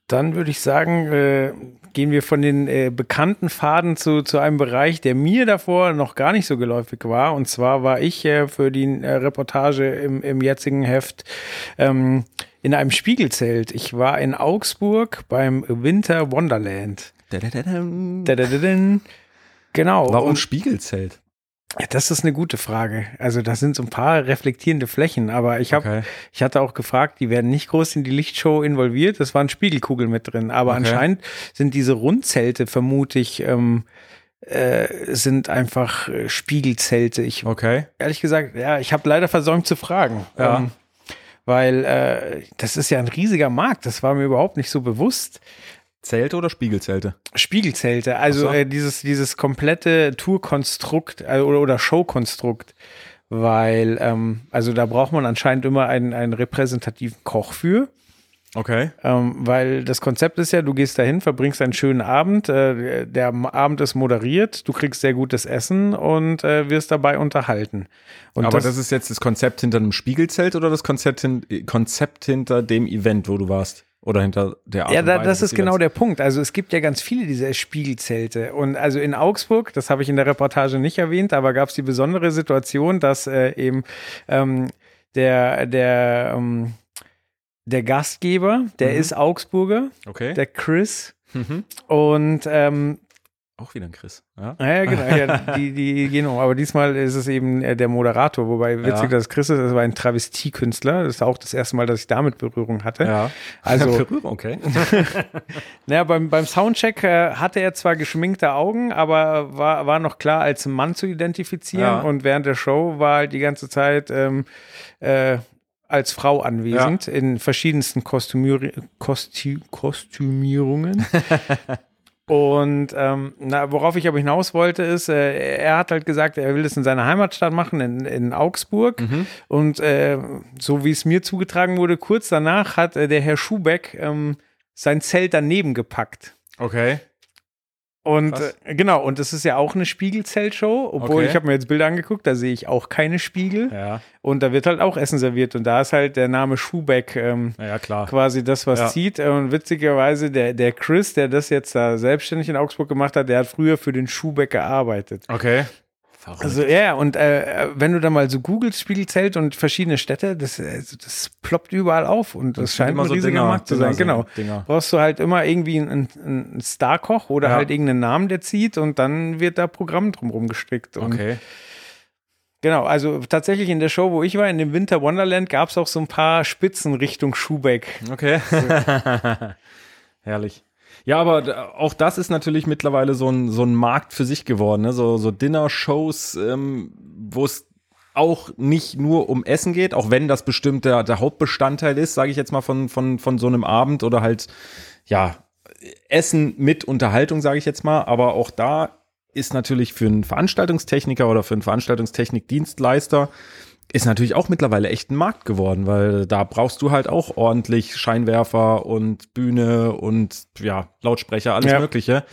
Dann würde ich sagen, äh, gehen wir von den äh, bekannten Faden zu, zu einem Bereich, der mir davor noch gar nicht so geläufig war. Und zwar war ich äh, für die äh, Reportage im, im jetzigen Heft ähm, in einem Spiegelzelt. Ich war in Augsburg beim Winter Wonderland. Da-da-da-dam. Genau. Warum Und- Spiegelzelt? Ja, Das ist eine gute Frage. Also das sind so ein paar reflektierende Flächen, aber ich habe, Okay. ich hatte auch gefragt, die werden nicht groß in die Lichtshow involviert. Das waren Spiegelkugeln mit drin, aber Okay. anscheinend sind diese Rundzelte vermutlich ähm, äh, sind einfach äh, Spiegelzelte. Ich Okay. ehrlich gesagt, ja, ich habe leider versäumt zu fragen, Ja. ähm, weil äh, das ist ja ein riesiger Markt. Das war mir überhaupt nicht so bewusst. Zelte oder Spiegelzelte? Spiegelzelte, also so. äh, dieses, dieses komplette Tourkonstrukt äh, oder, oder Showkonstrukt, weil, ähm, also da braucht man anscheinend immer einen, einen repräsentativen Koch für, Okay. ähm, weil das Konzept ist ja, du gehst dahin, verbringst einen schönen Abend, äh, der Abend ist moderiert, du kriegst sehr gutes Essen und äh, wirst dabei unterhalten. Und Aber das, ist jetzt das Konzept hinter einem Spiegelzelt oder das Konzept, hin, Konzept hinter dem Event, wo du warst? Oder hinter der Art Ja, da, Weise das ist genau der Punkt. Also es gibt ja ganz viele dieser Spiegelzelte. Und also in Augsburg, das habe ich in der Reportage nicht erwähnt, aber gab es die besondere Situation, dass äh, eben ähm, der, der, ähm, der Gastgeber, der Mhm. ist Augsburger, Okay. der Chris. mhm. Und ähm, Auch wieder ein Chris. Ja. ja, genau, ja, die, die gehen um. Aber diesmal ist es eben äh, der Moderator, wobei witzig, Ja. dass Chris ist, das war ein Travestiekünstler. Das ist auch das erste Mal, dass ich damit Berührung hatte. ja. Also Berührung, okay. Naja, beim, beim Soundcheck äh, hatte er zwar geschminkte Augen, aber war, war noch klar als Mann zu identifizieren. Ja. Und während der Show war halt die ganze Zeit ähm, äh, als Frau anwesend in verschiedensten Kostümier Kostü Kostümierungen. Und ähm, na, worauf ich aber hinaus wollte, ist, äh, er hat halt gesagt, er will das in seiner Heimatstadt machen, in, in Augsburg. Mhm. Und äh, so wie es mir zugetragen wurde, kurz danach hat äh, der Herr Schubeck ähm, sein Zelt daneben gepackt. Okay. Und Krass. äh, genau, und das ist ja auch eine Spiegelzeltshow, obwohl Okay. ich habe mir jetzt Bilder angeguckt, da sehe ich auch keine Spiegel. Ja. Und da wird halt auch Essen serviert. Und da ist halt der Name Schubeck ähm, klar. quasi das, was Ja. zieht. Und witzigerweise, der, der Chris, der das jetzt da selbstständig in Augsburg gemacht hat, der hat früher für den Schubeck gearbeitet. Okay. Verrückt. Also ja, und äh, wenn du da mal so googelst, Spiegelzelt und verschiedene Städte, das, äh, das ploppt überall auf und das, sind scheint immer ein so riesiger Dinger- Markt zu sein. Genau. Dinger. Brauchst du halt immer irgendwie einen, einen Starkoch oder Ja. halt irgendeinen Namen, der zieht und dann wird da Programm drumherum gestrickt. Okay. Genau, also tatsächlich in der Show, wo ich war, in dem Winter Wonderland, gab es auch so ein paar Spitzen Richtung Schubeck. Okay. Herrlich. Ja, aber auch das ist natürlich mittlerweile so ein, so ein Markt für sich geworden, ne? so, so Dinner-Shows, ähm, wo es auch nicht nur um Essen geht, auch wenn das bestimmt der, der Hauptbestandteil ist, sage ich jetzt mal von, von, von so einem Abend oder halt, ja, Essen mit Unterhaltung, sage ich jetzt mal, aber auch da ist natürlich für einen Veranstaltungstechniker oder für einen Veranstaltungstechnikdienstleister ist natürlich auch mittlerweile echt ein Markt geworden, weil da brauchst du halt auch ordentlich Scheinwerfer und Bühne und ja, Lautsprecher, alles Ja. Mögliche.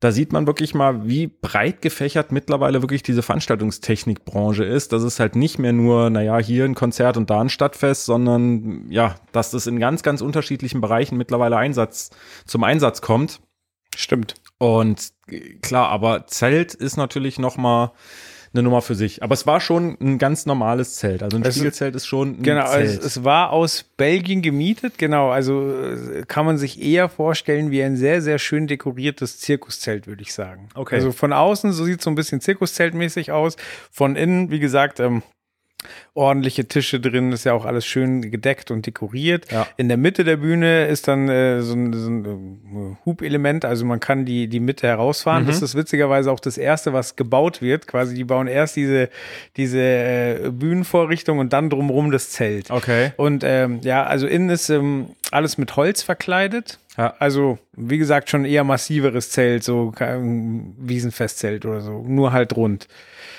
Da sieht man wirklich mal, wie breit gefächert mittlerweile wirklich diese Veranstaltungstechnikbranche ist. Das ist halt nicht mehr nur, naja, hier ein Konzert und da ein Stadtfest, sondern ja, dass das in ganz, ganz unterschiedlichen Bereichen mittlerweile Einsatz, zum Einsatz kommt. Stimmt. Und klar, aber Zelt ist natürlich noch mal eine Nummer für sich. Aber es war schon ein ganz normales Zelt. Also ein Es- Spiegelzelt ist schon ein Genau, Zelt. es, es war aus Belgien gemietet, genau. Also äh, kann man sich eher vorstellen wie ein sehr, sehr schön dekoriertes Zirkuszelt, würde ich sagen. Okay. Also von außen, so sieht es so ein bisschen Zirkuszeltmäßig aus. Von innen, wie gesagt, ähm, ordentliche Tische drin, ist ja auch alles schön gedeckt und dekoriert. Ja. In der Mitte der Bühne ist dann äh, so ein, so ein äh, Hubelement, also man kann die, die Mitte herausfahren. Mhm. Das ist witzigerweise auch das erste, was gebaut wird. Quasi, die bauen erst diese, diese äh, Bühnenvorrichtung und dann drumherum das Zelt. okay. Und ähm, ja, also innen ist ähm, alles mit Holz verkleidet. Ja. Also, wie gesagt, schon eher massiveres Zelt, so kein Wiesenfestzelt oder so, nur halt rund.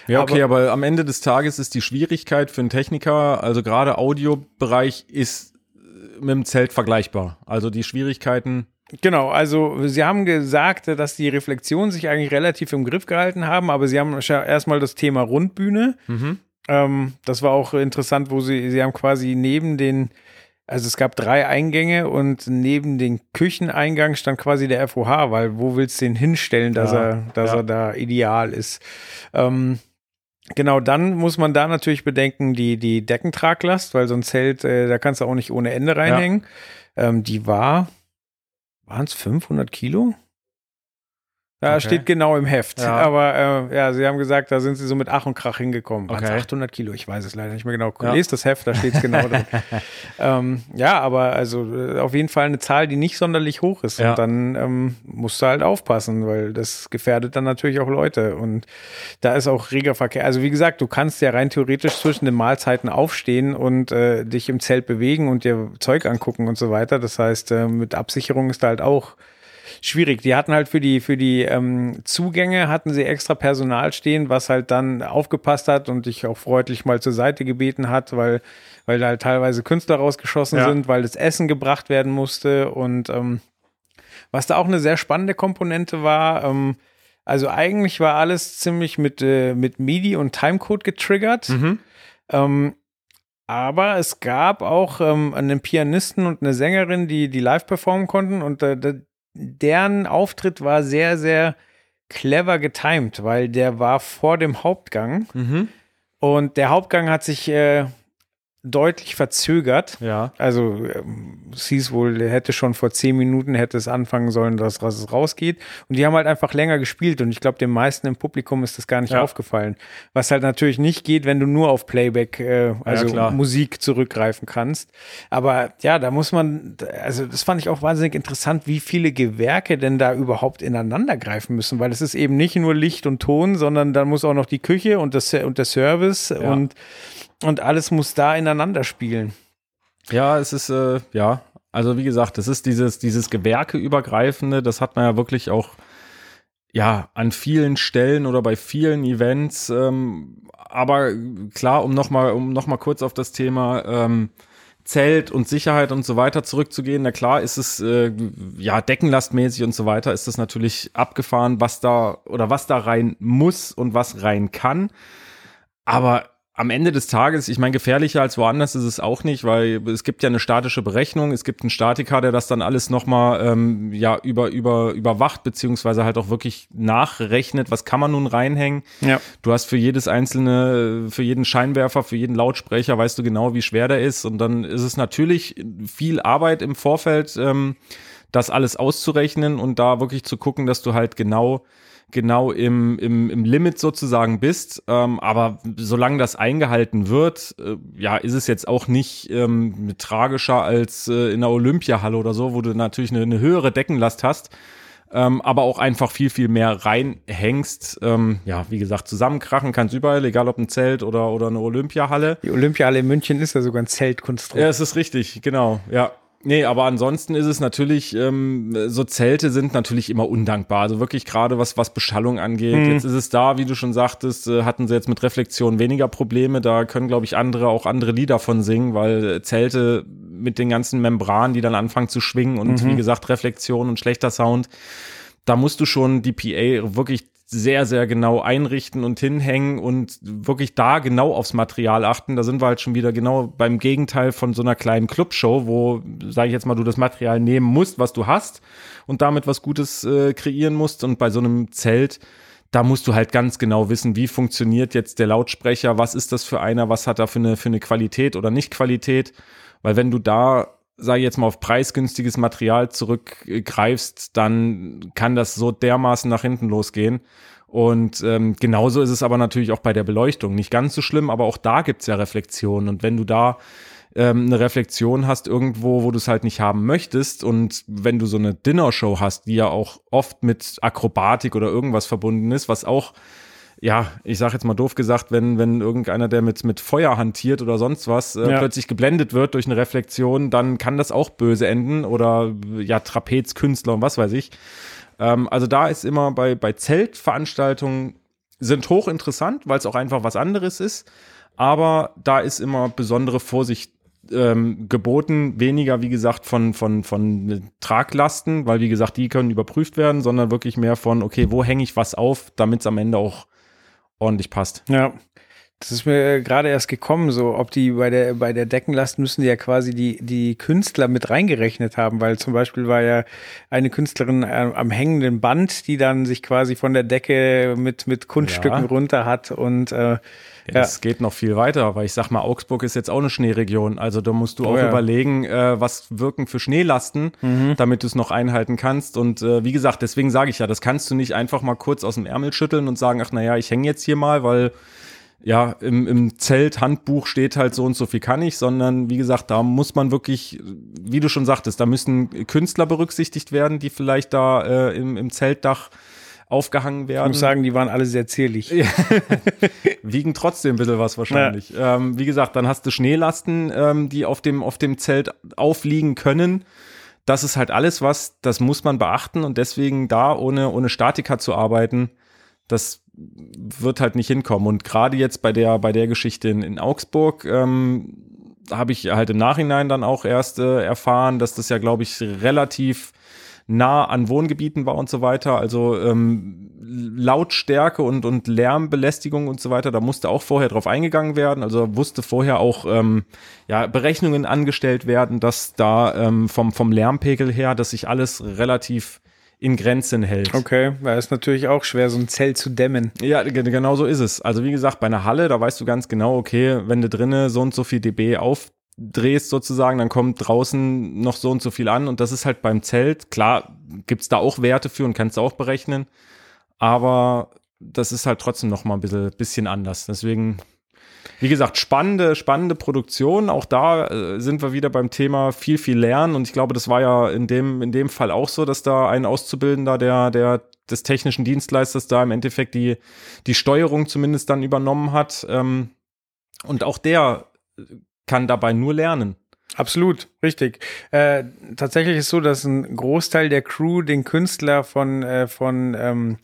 Ja, okay, aber, am Ende des Tages ist die Schwierigkeit für einen Techniker, also gerade Audiobereich ist äh, mit dem Zelt vergleichbar. Also die Schwierigkeiten. Genau, also sie haben gesagt, dass die Reflexionen sich eigentlich relativ im Griff gehalten haben, aber sie haben erstmal das Thema Rundbühne. Ähm, das war auch interessant, wo sie, sie haben quasi neben den, also es gab drei Eingänge und neben den Kücheneingang stand quasi der FOH, weil wo willst du den hinstellen, dass Ja, er, dass ja. er da ideal ist. Ähm, Genau, dann muss man da natürlich bedenken, die, die Deckentraglast, weil so ein Zelt, äh, da kannst du auch nicht ohne Ende reinhängen. Ähm, die war, waren es 500 Kilo? Da Okay. steht genau im Heft. Ja. Aber äh, ja, sie haben gesagt, da sind sie so mit Ach und Krach hingekommen. Okay. 800 Kilo, ich weiß es leider nicht mehr genau. Ja. Lest das Heft, da steht es genau drin. ähm, ja, aber also äh, auf jeden Fall eine Zahl, die nicht sonderlich hoch ist. Ja. Und dann ähm, musst du halt aufpassen, weil das gefährdet dann natürlich auch Leute. Und da ist auch reger Verkehr. Also wie gesagt, du kannst ja rein theoretisch zwischen den Mahlzeiten aufstehen und äh, dich im Zelt bewegen und dir Zeug angucken und so weiter. Das heißt, äh, mit Absicherung ist da halt auch schwierig. Die hatten halt für die, für die ähm, Zugänge hatten sie extra Personal stehen, was halt dann aufgepasst hat und dich auch freundlich mal zur Seite gebeten hat, weil, weil da halt teilweise Künstler rausgeschossen Ja. sind, weil das Essen gebracht werden musste und ähm, was da auch eine sehr spannende Komponente war, ähm, also eigentlich war alles ziemlich mit, äh, mit MIDI und Timecode getriggert. Ähm, aber es gab auch ähm, einen Pianisten und eine Sängerin, die, die live performen konnten und äh, deren Auftritt war sehr, sehr clever getimed, weil der war vor dem Hauptgang Mhm. und der Hauptgang hat sich äh, deutlich verzögert. Ja. Also ähm, es hieß wohl, er hätte schon vor zehn Minuten hätte es anfangen sollen, dass, es rausgeht. Und die haben halt einfach länger gespielt und ich glaube, den meisten im Publikum ist das gar nicht Ja. aufgefallen. Was halt natürlich nicht geht, wenn du nur auf Playback, äh, also klar. Musik zurückgreifen kannst. Aber ja, da muss man, also das fand ich auch wahnsinnig interessant, wie viele Gewerke denn da überhaupt ineinander greifen müssen, weil es ist eben nicht nur Licht und Ton, sondern dann muss auch noch die Küche und, das, und der Service und und alles muss da ineinander spielen. Ja, es ist, äh, ja, also wie gesagt, das ist dieses, dieses Gewerkeübergreifende, das hat man ja wirklich auch, ja, an vielen Stellen oder bei vielen Events, ähm, aber klar, um nochmal, um noch kurz auf das Thema, ähm, Zelt und Sicherheit und so weiter zurückzugehen. Na klar, ist es äh, ja deckenlastmäßig und so weiter, ist das natürlich abgefahren, was da oder was da rein muss und was rein kann. Aber am Ende des Tages, ich meine, gefährlicher als woanders ist es auch nicht, weil es gibt ja eine statische Berechnung, es gibt einen Statiker, der das dann alles nochmal ähm, ja, über, über, überwacht, beziehungsweise halt auch wirklich nachrechnet, was kann man nun reinhängen. Ja. Du hast für jedes einzelne, für jeden Scheinwerfer, für jeden Lautsprecher, weißt du genau, wie schwer der ist. Und dann ist es natürlich viel Arbeit im Vorfeld, ähm, das alles auszurechnen und da wirklich zu gucken, dass du halt genau genau im, im, im Limit sozusagen bist. Ähm, aber solange das eingehalten wird, äh, ja, ist es jetzt auch nicht ähm, tragischer als äh, in der Olympiahalle oder so, wo du natürlich eine, eine höhere Deckenlast hast ähm, aber auch einfach viel, viel mehr reinhängst. Ähm, ja, wie gesagt, zusammenkrachen kannst überall, egal ob ein Zelt oder, oder eine Olympiahalle. Die Olympiahalle in München ist ja sogar ein Zeltkonstrukt. Ja, es ist richtig, genau, ja. Nee, aber ansonsten ist es natürlich, ähm, so Zelte sind natürlich immer undankbar. Also wirklich gerade was, was Beschallung angeht. Mhm. Jetzt ist es da, wie du schon sagtest, äh, hatten sie jetzt mit Reflexion weniger Probleme. Da können, glaube ich, andere auch andere Lieder von singen, weil Zelte mit den ganzen Membranen, die dann anfangen zu schwingen und mhm. wie gesagt, Reflexion und schlechter Sound, da musst du schon die PA wirklich sehr, sehr genau einrichten und hinhängen und wirklich da genau aufs Material achten. Da sind wir halt schon wieder genau beim Gegenteil von so einer kleinen Clubshow, wo, sage ich jetzt mal, du das Material nehmen musst, was du hast und damit was Gutes äh, kreieren musst. Und bei so einem Zelt, da musst du halt ganz genau wissen, wie funktioniert jetzt der Lautsprecher, was ist das für einer, was hat er für eine, für eine Qualität oder nicht Qualität. Weil wenn du da sage ich jetzt mal, auf preisgünstiges Material zurückgreifst, dann kann das so dermaßen nach hinten losgehen. Und ähm, genauso ist es aber natürlich auch bei der Beleuchtung. Nicht ganz so schlimm, aber auch da gibt's ja Reflexionen. Und wenn du da ähm, eine Reflexion hast irgendwo, wo du es halt nicht haben möchtest und wenn du so eine Dinnershow hast, die ja auch oft mit Akrobatik oder irgendwas verbunden ist, was auch ja, ich sag jetzt mal doof gesagt, wenn, wenn irgendeiner, der mit, mit Feuer hantiert oder sonst was, äh, ja. plötzlich geblendet wird durch eine Reflexion, dann kann das auch böse enden oder ja, Trapezkünstler und was weiß ich. Ähm, also da ist immer bei, bei Zeltveranstaltungen sind hochinteressant, weil es auch einfach was anderes ist. Aber da ist immer besondere Vorsicht ähm, geboten, weniger, wie gesagt, von, von, von Traglasten, weil, wie gesagt, die können überprüft werden, sondern wirklich mehr von, okay, wo hänge ich was auf, damit es am Ende auch ordentlich passt. Ja. Das ist mir gerade erst gekommen, so ob die bei der bei der Deckenlast müssen die ja quasi die die Künstler mit reingerechnet haben, weil zum Beispiel war ja eine Künstlerin äh, am hängenden Band, die dann sich quasi von der Decke mit mit Kunststücken ja. runter hat und äh, ja, es geht noch viel weiter, weil ich sag mal, Augsburg ist jetzt auch eine Schneeregion. Also da musst du oh, auch ja. überlegen, äh, was wirken für Schneelasten, mhm. damit du es noch einhalten kannst. Und äh, wie gesagt, deswegen sage ich ja, das kannst du nicht einfach mal kurz aus dem Ärmel schütteln und sagen, ach naja, ich hänge jetzt hier mal, weil ja, im, im Zelt-Handbuch steht halt so und so viel kann ich, sondern wie gesagt, da muss man wirklich, wie du schon sagtest, da müssen Künstler berücksichtigt werden, die vielleicht da äh, im, im Zeltdach aufgehangen werden. Ich muss sagen, die waren alle sehr zierlich. Wiegen trotzdem ein bisschen was wahrscheinlich. Ja. Ähm, wie gesagt, dann hast du Schneelasten, ähm, die auf dem, auf dem Zelt aufliegen können. Das ist halt alles was, das muss man beachten und deswegen da ohne, ohne Statiker zu arbeiten, das wird halt nicht hinkommen. Und gerade jetzt bei der, bei der Geschichte in, in Augsburg, ähm, habe ich halt im Nachhinein dann auch erst äh, erfahren, dass das ja, glaube ich, relativ nah an Wohngebieten war und so weiter. Also ähm, Lautstärke und, und Lärmbelästigung und so weiter, da musste auch vorher drauf eingegangen werden. Also wusste vorher auch ähm, ja, Berechnungen angestellt werden, dass da ähm, vom, vom Lärmpegel her, dass sich alles relativ in Grenzen hält. Okay, weil es natürlich auch schwer, so ein Zelt zu dämmen. Ja, genau so ist es. Also wie gesagt, bei einer Halle, da weißt du ganz genau, okay, wenn du drinnen so und so viel dB auf drehst sozusagen, dann kommt draußen noch so und so viel an und das ist halt beim Zelt, klar, gibt's da auch Werte für und kannst du auch berechnen, aber das ist halt trotzdem noch mal ein bisschen, bisschen anders. Deswegen, wie gesagt, spannende, spannende Produktion. Auch da äh, sind wir wieder beim Thema viel, viel lernen. Und ich glaube, das war ja in dem, in dem Fall auch so, dass da ein Auszubildender der, der des technischen Dienstleisters da im Endeffekt die, die Steuerung zumindest dann übernommen hat. Ähm, und auch der kann dabei nur lernen. Absolut, richtig. Äh, tatsächlich ist so, dass ein Großteil der Crew den Künstler von, äh, von ähm,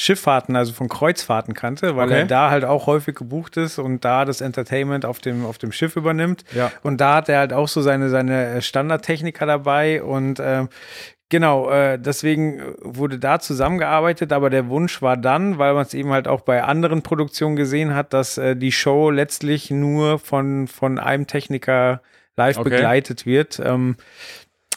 Schifffahrten, also von Kreuzfahrten kannte, weil okay. er da halt auch häufig gebucht ist und da das Entertainment auf dem, auf dem Schiff übernimmt. Ja. Und da hat er halt auch so seine, seine Standardtechniker dabei und äh, Genau, äh, deswegen wurde da zusammengearbeitet, aber der Wunsch war dann, weil man es eben halt auch bei anderen Produktionen gesehen hat, dass äh, die Show letztlich nur von, von einem Techniker live okay. begleitet wird. Ähm,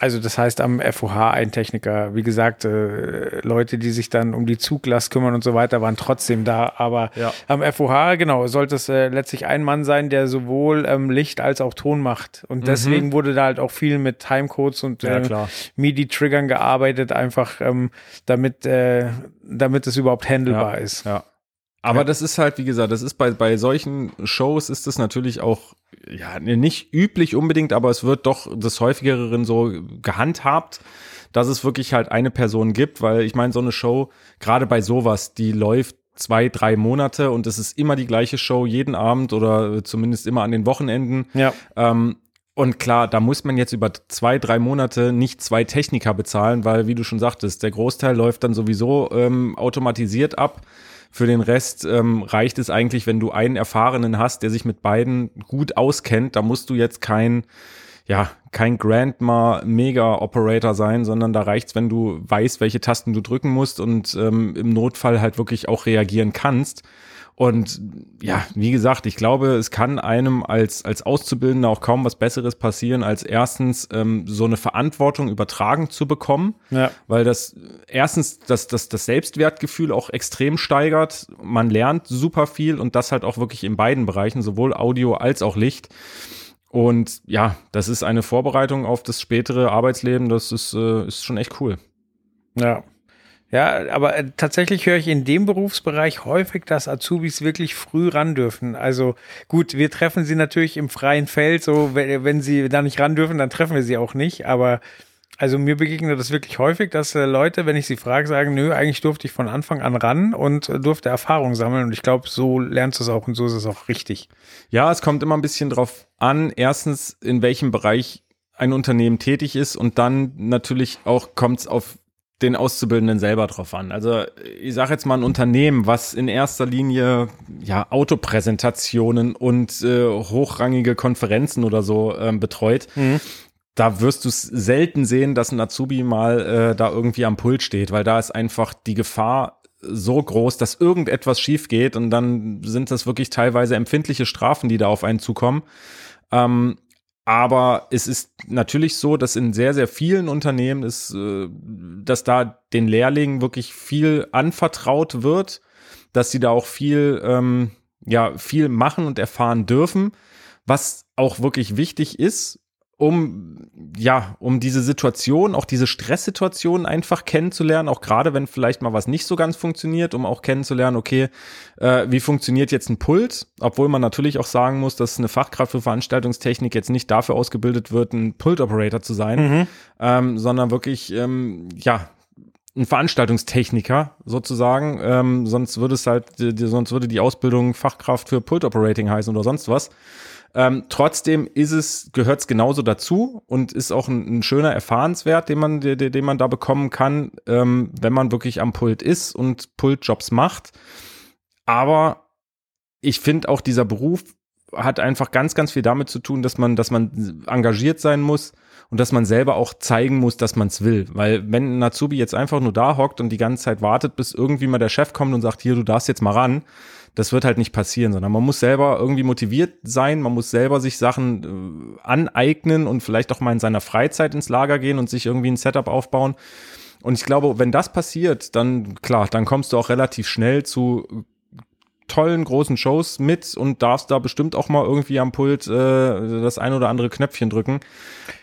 also das heißt am FOH ein Techniker, wie gesagt, äh, Leute, die sich dann um die Zuglast kümmern und so weiter, waren trotzdem da. Aber Ja. am FOH, genau, sollte es äh, letztlich ein Mann sein, der sowohl ähm, Licht als auch Ton macht. Und deswegen wurde da halt auch viel mit Timecodes und Mhm. Ja, äh. MIDI-Triggern gearbeitet, einfach ähm, damit, äh, damit es überhaupt handelbar ist. Ja. Aber Ja. das ist halt, wie gesagt, das ist bei, bei solchen Shows ist es natürlich auch, ja, nicht üblich unbedingt, aber es wird doch des häufigeren so gehandhabt, dass es wirklich halt eine Person gibt, weil ich meine, so eine Show, gerade bei sowas, die läuft zwei, drei Monate und es ist immer die gleiche Show jeden Abend oder zumindest immer an den Wochenenden. Ja. Ähm, und klar, da muss man jetzt über zwei, drei Monate nicht zwei Techniker bezahlen, weil, wie du schon sagtest, der Großteil läuft dann sowieso ähm, automatisiert ab. Für den Rest ähm, reicht es eigentlich, wenn du einen Erfahrenen hast, der sich mit beiden gut auskennt. Da musst du jetzt kein, ja, kein Grandma Mega Operator sein, sondern da reicht's, wenn du weißt, welche Tasten du drücken musst und ähm, im Notfall halt wirklich auch reagieren kannst. Und ja, wie gesagt, ich glaube, es kann einem als, als Auszubildender auch kaum was Besseres passieren, als erstens ähm, so eine Verantwortung übertragen zu bekommen, Ja. weil das erstens das, das, das Selbstwertgefühl auch extrem steigert. Man lernt super viel und das halt auch wirklich in beiden Bereichen, sowohl Audio als auch Licht. Und ja, das ist eine Vorbereitung auf das spätere Arbeitsleben. Das ist, äh, ist schon echt cool. Ja. Ja, aber äh, tatsächlich höre ich in dem Berufsbereich häufig, dass Azubis wirklich früh ran dürfen. Also gut, wir treffen sie natürlich im freien Feld, so wenn, sie da nicht ran dürfen, dann treffen wir sie auch nicht. Aber also mir begegnet das wirklich häufig, dass äh, Leute, wenn ich sie frage, sagen, nö, eigentlich durfte ich von Anfang an ran und äh, durfte Erfahrung sammeln. Und ich glaube, so lernst du es auch und so ist es auch richtig. Ja, es kommt immer ein bisschen drauf an, erstens, in welchem Bereich ein Unternehmen tätig ist und dann natürlich auch kommt es auf den Auszubildenden selber drauf an. Also ich sage jetzt mal ein Unternehmen, was in erster Linie ja Autopräsentationen und äh, hochrangige Konferenzen oder so ähm, betreut, da wirst du es selten sehen, dass ein Azubi mal äh, da irgendwie am Pult steht, weil da ist einfach die Gefahr so groß, dass irgendetwas schief geht und dann sind das wirklich teilweise empfindliche Strafen, die da auf einen zukommen. Ähm, aber es ist natürlich so, dass in sehr, sehr vielen Unternehmen ist, äh, dass da den Lehrlingen wirklich viel anvertraut wird, dass sie da auch viel, ähm, ja, viel machen und erfahren dürfen, was auch wirklich wichtig ist, um ja, um diese Situation, auch diese Stresssituation einfach kennenzulernen, auch gerade wenn vielleicht mal was nicht so ganz funktioniert, um auch kennenzulernen, okay, äh, wie funktioniert jetzt ein Pult, obwohl man natürlich auch sagen muss, dass eine Fachkraft für Veranstaltungstechnik jetzt nicht dafür ausgebildet wird, ein Pult-Operator zu sein, ähm, sondern wirklich, ähm, ja, ein Veranstaltungstechniker sozusagen, ähm, sonst würde es halt, die, die, sonst würde die Ausbildung Fachkraft für Pult Operating heißen oder sonst was. Ähm, trotzdem ist es, gehört es genauso dazu und ist auch ein, ein schöner Erfahrenswert, den man, den, den man da bekommen kann, ähm, wenn man wirklich am Pult ist und Pultjobs macht. Aber ich finde auch dieser Beruf hat einfach ganz, ganz viel damit zu tun, dass man, dass man engagiert sein muss und dass man selber auch zeigen muss, dass man es will. Weil wenn ein Azubi jetzt einfach nur da hockt und die ganze Zeit wartet, bis irgendwie mal der Chef kommt und sagt, hier, du darfst jetzt mal ran, das wird halt nicht passieren, sondern man muss selber irgendwie motiviert sein, man muss selber sich Sachen äh, aneignen und vielleicht auch mal in seiner Freizeit ins Lager gehen und sich irgendwie ein Setup aufbauen. Und ich glaube, wenn das passiert, dann klar, dann kommst du auch relativ schnell zu tollen großen Shows mit und darfst da bestimmt auch mal irgendwie am Pult äh, das ein oder andere Knöpfchen drücken.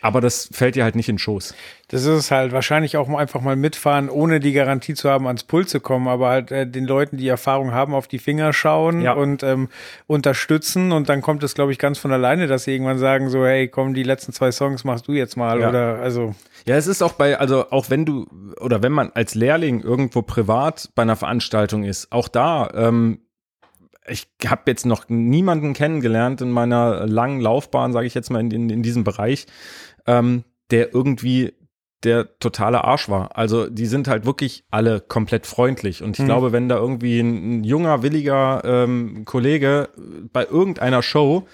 Aber das fällt dir halt nicht in Schoß. Das ist es halt. Wahrscheinlich auch einfach mal mitfahren, ohne die Garantie zu haben, ans Pult zu kommen, aber halt äh, den Leuten, die Erfahrung haben, auf die Finger schauen Ja. und ähm, unterstützen. Und dann kommt es, glaube ich, ganz von alleine, dass sie irgendwann sagen, so, hey, komm, die letzten zwei Songs machst du jetzt mal. Ja. Oder also, Ja, es ist auch bei, also auch wenn du oder wenn man als Lehrling irgendwo privat bei einer Veranstaltung ist, auch da, ähm, ich habe jetzt noch niemanden kennengelernt in meiner langen Laufbahn, sage ich jetzt mal in, in, in diesem Bereich, ähm, der irgendwie der totale Arsch war. Also die sind halt wirklich alle komplett freundlich. Und ich Mhm. glaube, wenn da irgendwie ein, ein junger, williger ähm, Kollege bei irgendeiner Show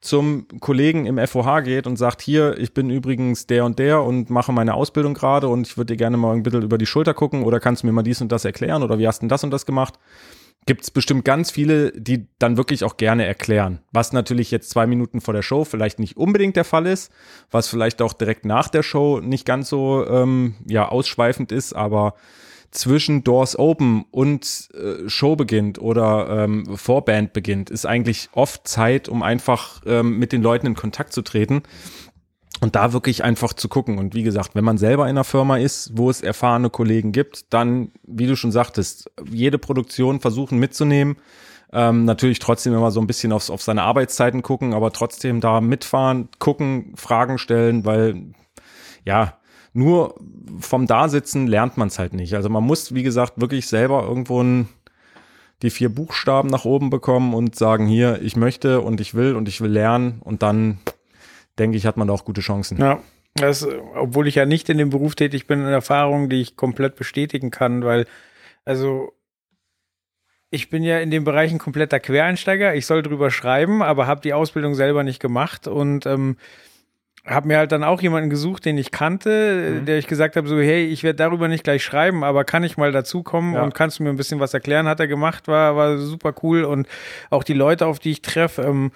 zum Kollegen im FOH geht und sagt, hier, ich bin übrigens der und der und mache meine Ausbildung gerade und ich würde dir gerne mal ein bisschen über die Schulter gucken oder kannst du mir mal dies und das erklären oder wie hast du denn das und das gemacht? Gibt es bestimmt ganz viele, die dann wirklich auch gerne erklären. Was natürlich jetzt zwei Minuten vor der Show vielleicht nicht unbedingt der Fall ist, was vielleicht auch direkt nach der Show nicht ganz so ähm, ja, ausschweifend ist, aber zwischen Doors Open und äh, Show beginnt oder ähm, Vorband beginnt, ist eigentlich oft Zeit, um einfach ähm, mit den Leuten in Kontakt zu treten und da wirklich einfach zu gucken. Und wie gesagt, wenn man selber in einer Firma ist, wo es erfahrene Kollegen gibt, dann, wie du schon sagtest, jede Produktion versuchen mitzunehmen. Ähm, natürlich trotzdem immer so ein bisschen aufs, auf seine Arbeitszeiten gucken, aber trotzdem da mitfahren, gucken, Fragen stellen, weil ja, nur vom Dasitzen lernt man es halt nicht. Also man muss, wie gesagt, wirklich selber irgendwo ein, die vier Buchstaben nach oben bekommen und sagen, hier, ich möchte und ich will und ich will lernen und dann denke ich, hat man da auch gute Chancen. Ja. Das, obwohl ich ja nicht in dem Beruf tätig bin, eine Erfahrung, die ich komplett bestätigen kann, weil, also, ich bin ja in dem Bereich ein kompletter Quereinsteiger. Ich soll drüber schreiben, aber habe die Ausbildung selber nicht gemacht und ähm, habe mir halt dann auch jemanden gesucht, den ich kannte, mhm. der ich gesagt habe, so, hey, ich werde darüber nicht gleich schreiben, aber kann ich mal dazukommen ja. und kannst du mir ein bisschen was erklären? Hat er gemacht, war, war super cool und auch die Leute, auf die ich treffe, ähm,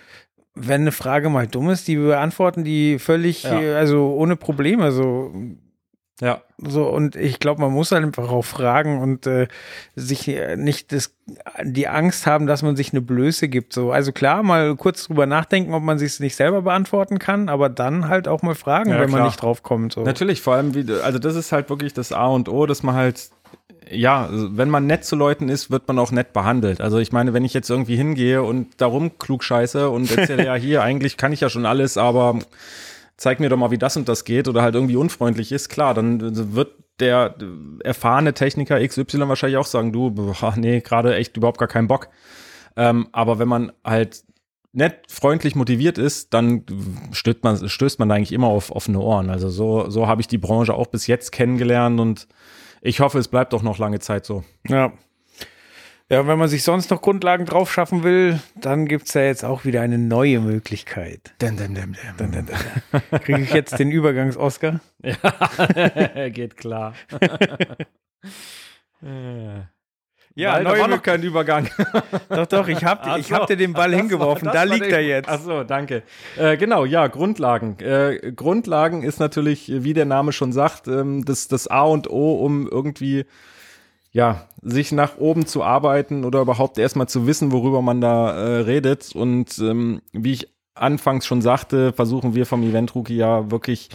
wenn eine Frage mal dumm ist, die beantworten die völlig, ja. Äh, also ohne Probleme, so. Ja. So, und ich glaube, man muss halt einfach auch fragen und äh, sich äh, nicht das, die Angst haben, dass man sich eine Blöße gibt. So, also klar, mal kurz drüber nachdenken, ob man sich es nicht selber beantworten kann, aber dann halt auch mal fragen, ja, wenn klar. man nicht drauf kommt. So. Natürlich, vor allem, wie, also das ist halt wirklich das A und O, dass man halt ja, also wenn man nett zu Leuten ist, wird man auch nett behandelt. Also ich meine, wenn ich jetzt irgendwie hingehe und darum klug scheiße und erzähle ja hier, eigentlich kann ich ja schon alles, aber zeig mir doch mal, wie das und das geht oder halt irgendwie unfreundlich ist, klar, dann wird der erfahrene Techniker XY wahrscheinlich auch sagen, du, boah, nee, gerade echt überhaupt gar keinen Bock. Ähm, aber wenn man halt nett, freundlich motiviert ist, dann stößt man, stößt man eigentlich immer auf offene Ohren. Also so, so habe ich die Branche auch bis jetzt kennengelernt und ich hoffe, es bleibt auch noch lange Zeit so. Ja. Ja, wenn man sich sonst noch Grundlagen drauf schaffen will, dann gibt es ja jetzt auch wieder eine neue Möglichkeit. Dun, dun, dun, dun. Dun, dun, Kriege ich jetzt den Übergangs-Oscar? Ja, geht klar. ja. Ja, Weil, da war noch kein Übergang. doch, doch, ich hab, so, ich hab dir den Ball hingeworfen, war, da liegt er jetzt. Ach so, danke. Äh, genau, ja, Grundlagen. Äh, Grundlagen ist natürlich, wie der Name schon sagt, ähm, das, das A und O, um irgendwie ja, sich nach oben zu arbeiten oder überhaupt erstmal zu wissen, worüber man da äh, redet. Und ähm, wie ich anfangs schon sagte, versuchen wir vom Event Rookie ja wirklich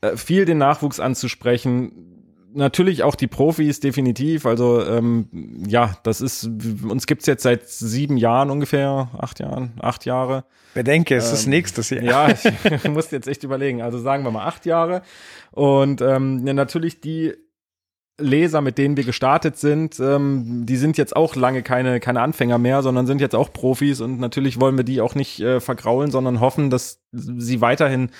äh, viel den Nachwuchs anzusprechen, natürlich auch die Profis, definitiv. Also ähm, ja, das ist, uns gibt's jetzt seit sieben Jahren ungefähr, acht Jahren, acht Jahre. Bedenke, es ähm, ist nächstes Jahr. Ja, ich muss jetzt echt überlegen. Also sagen wir mal acht Jahre. Und ähm, ja, natürlich die Leser, mit denen wir gestartet sind, ähm, die sind jetzt auch lange keine, keine Anfänger mehr, sondern sind jetzt auch Profis und natürlich wollen wir die auch nicht äh, vergraulen, sondern hoffen, dass sie weiterhin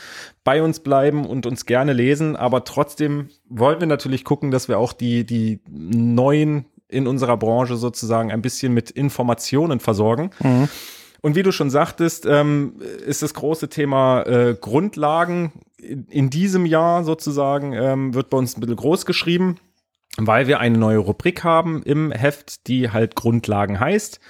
bei uns bleiben und uns gerne lesen. Aber trotzdem wollen wir natürlich gucken, dass wir auch die, die neuen in unserer Branche sozusagen ein bisschen mit Informationen versorgen. Mhm. Und wie du schon sagtest, ähm, ist das große Thema äh, Grundlagen in diesem Jahr sozusagen, ähm, wird bei uns ein bisschen groß geschrieben weil wir eine neue Rubrik haben im Heft, die halt Grundlagen heißt.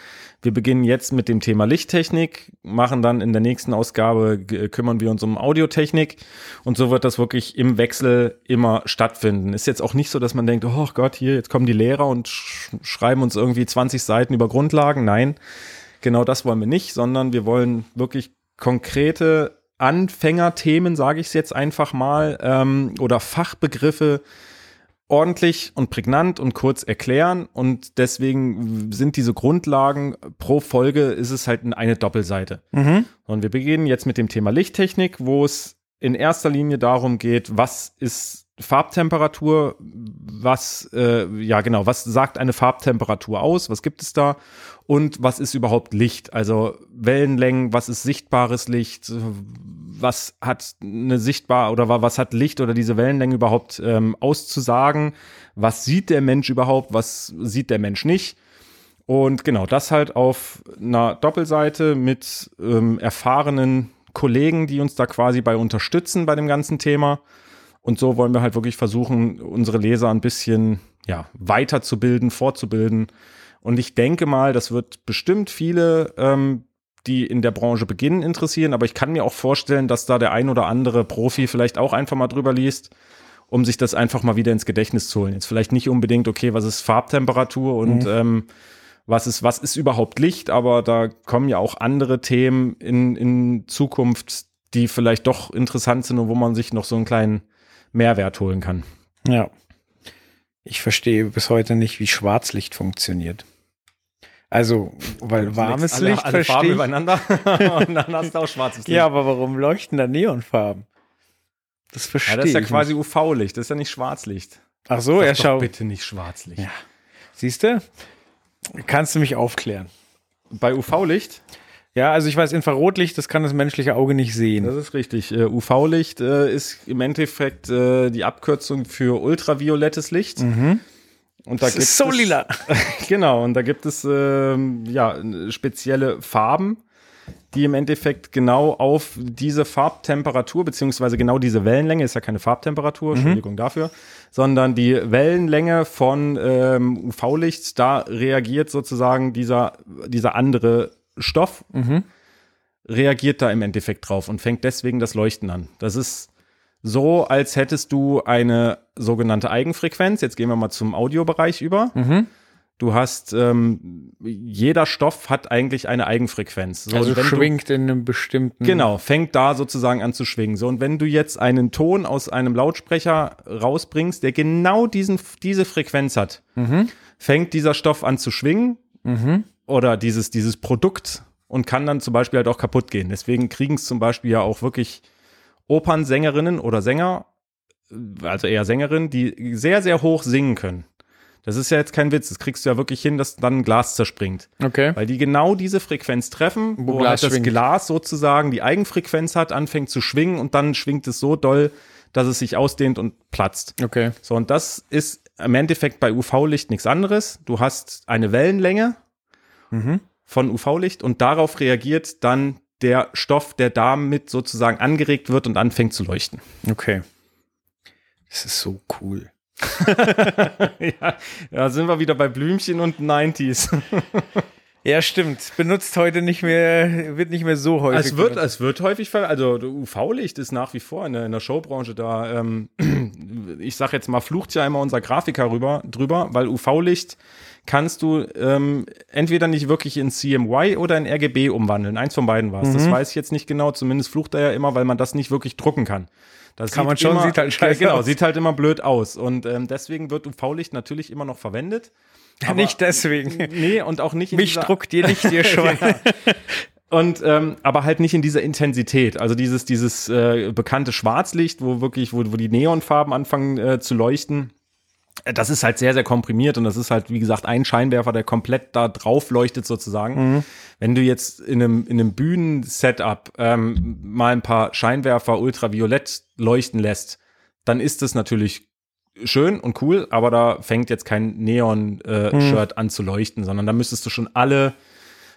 Wir beginnen jetzt mit dem Thema Lichttechnik, machen dann in der nächsten Ausgabe, kümmern wir uns um Audiotechnik und so wird das wirklich im Wechsel immer stattfinden. Ist jetzt auch nicht so, dass man denkt, oh Gott, hier, jetzt kommen die Lehrer und sch schreiben uns irgendwie 20 Seiten über Grundlagen. Nein, genau das wollen wir nicht, sondern wir wollen wirklich konkrete Anfängerthemen, sage ich es jetzt einfach mal, ähm, oder Fachbegriffe ordentlich und prägnant und kurz erklären und deswegen sind diese Grundlagen pro Folge ist es halt eine Doppelseite. Mhm. Und wir beginnen jetzt mit dem Thema Lichttechnik, wo es in erster Linie darum geht, was ist Farbtemperatur, was, äh, ja genau, was sagt eine Farbtemperatur aus, was gibt es da und was ist überhaupt Licht, also Wellenlängen, was ist sichtbares Licht, was hat eine sichtbar oder was hat Licht oder diese Wellenlänge überhaupt ähm, auszusagen, was sieht der Mensch überhaupt, was sieht der Mensch nicht. Und genau, das halt auf einer Doppelseite mit ähm, erfahrenen Kollegen, die uns da quasi bei unterstützen bei dem ganzen Thema. Und so wollen wir halt wirklich versuchen, unsere Leser ein bisschen ja, weiterzubilden, fortzubilden Und ich denke mal, das wird bestimmt viele, ähm, die in der Branche beginnen, interessieren. Aber ich kann mir auch vorstellen, dass da der ein oder andere Profi vielleicht auch einfach mal drüber liest, um sich das einfach mal wieder ins Gedächtnis zu holen. Jetzt vielleicht nicht unbedingt, okay, was ist Farbtemperatur und Mhm. ähm, was ist, was ist überhaupt Licht, aber da kommen ja auch andere Themen in, in Zukunft, die vielleicht doch interessant sind und wo man sich noch so einen kleinen Mehrwert holen kann. Ja. Ich verstehe bis heute nicht, wie Schwarzlicht funktionioniert. Also, weil warmes alle, Licht alle Farben verstehe ich. übereinander und dann hast du auch schwarzes Licht. Ja, aber warum leuchten da Neonfarben? Das Ja, verstehe das ist ja ich quasi. UV-Licht, das ist ja nicht Schwarzlicht. Ach so, ja, schau. bitte nicht Schwarzlicht. Ja. Siehst du? Kannst du mich aufklären? Bei UV-Licht, Ja, also ich weiß, Infrarotlicht, das kann das menschliche Auge nicht sehen. das ist richtig. Äh, UV-Licht äh, ist im Endeffekt äh, die Abkürzung für ultraviolettes Licht. Mhm. Und da Das gibt ist so es, lila. Genau, und da gibt es ähm, ja spezielle Farben, die im Endeffekt genau auf diese Farbtemperatur, beziehungsweise genau diese Wellenlänge, ist ja keine Farbtemperatur, Entschuldigung dafür, sondern die Wellenlänge von ähm, UV-Licht, da reagiert sozusagen dieser, dieser andere Stoff, Mhm. reagiert da im Endeffekt drauf und fängt deswegen das Leuchten an. Das ist so, als hättest du eine sogenannte Eigenfrequenz. Jetzt gehen wir mal zum Audiobereich über. Mhm. Du hast, ähm, jeder Stoff hat eigentlich eine Eigenfrequenz. So, Also schwingt in einem bestimmten. Du, genau, fängt da sozusagen an zu schwingen. So, und wenn du jetzt einen Ton aus einem Lautsprecher rausbringst, der genau diesen, diese Frequenz hat, Mhm. fängt dieser Stoff an zu schwingen Mhm. Oder dieses, dieses Produkt und kann dann zum Beispiel halt auch kaputt gehen. Deswegen kriegen es zum Beispiel ja auch wirklich Opernsängerinnen oder Sänger, also eher Sängerinnen, die sehr, sehr hoch singen können. Das ist ja jetzt kein Witz, das kriegst du ja wirklich hin, dass dann ein Glas zerspringt. Okay. Weil die genau diese Frequenz treffen, Wo wo, Glas halt das. Glas sozusagen die Eigenfrequenz hat, anfängt zu schwingen und dann schwingt es so doll, dass es sich ausdehnt und platzt. Okay. So, und das ist im Endeffekt bei UV-Licht nichts anderes. Du hast eine Wellenlänge Mhm. von UV-Licht und darauf reagiert dann der Stoff, der damit sozusagen angeregt wird und anfängt zu leuchten. Okay. Das ist so cool. ja, da sind wir wieder bei Blümchen und 90s. Ja, stimmt. Benutzt heute nicht mehr, wird nicht mehr so häufig. Es wird, benutzt. es wird häufig, also UV-Licht ist nach wie vor in der, in der Showbranche da. Ähm, ich sag jetzt mal, flucht ja immer unser Grafiker rüber, drüber, weil UV-Licht kannst du ähm, entweder nicht wirklich in CMY oder in RGB umwandeln. Eins von beiden war es. Mhm. Das weiß ich jetzt nicht genau. Zumindest flucht er ja immer, weil man das nicht wirklich drucken kann. Das Kann man schon, sieht halt scheiße Genau, aus. sieht halt immer blöd aus. Und ähm, deswegen wird UV-Licht natürlich immer noch verwendet. Aber- nicht deswegen. Nee, und auch nicht in Mich dieser- druckt ihr nicht, ihr Schwein. und ähm, aber halt nicht in dieser Intensität. Also dieses, dieses äh, bekannte Schwarzlicht, wo wirklich, wo, wo die Neonfarben anfangen äh, zu leuchten. Äh, Das ist halt sehr, sehr komprimiert und das ist halt, wie gesagt, ein Scheinwerfer, der komplett da drauf leuchtet sozusagen. Wenn du jetzt in einem, in einem Bühnen-Setup ähm, mal ein paar Scheinwerfer ultraviolett leuchten lässt, dann ist das natürlich schön und cool, aber da fängt jetzt kein Neon-Shirt an zu leuchten, sondern da müsstest du schon alle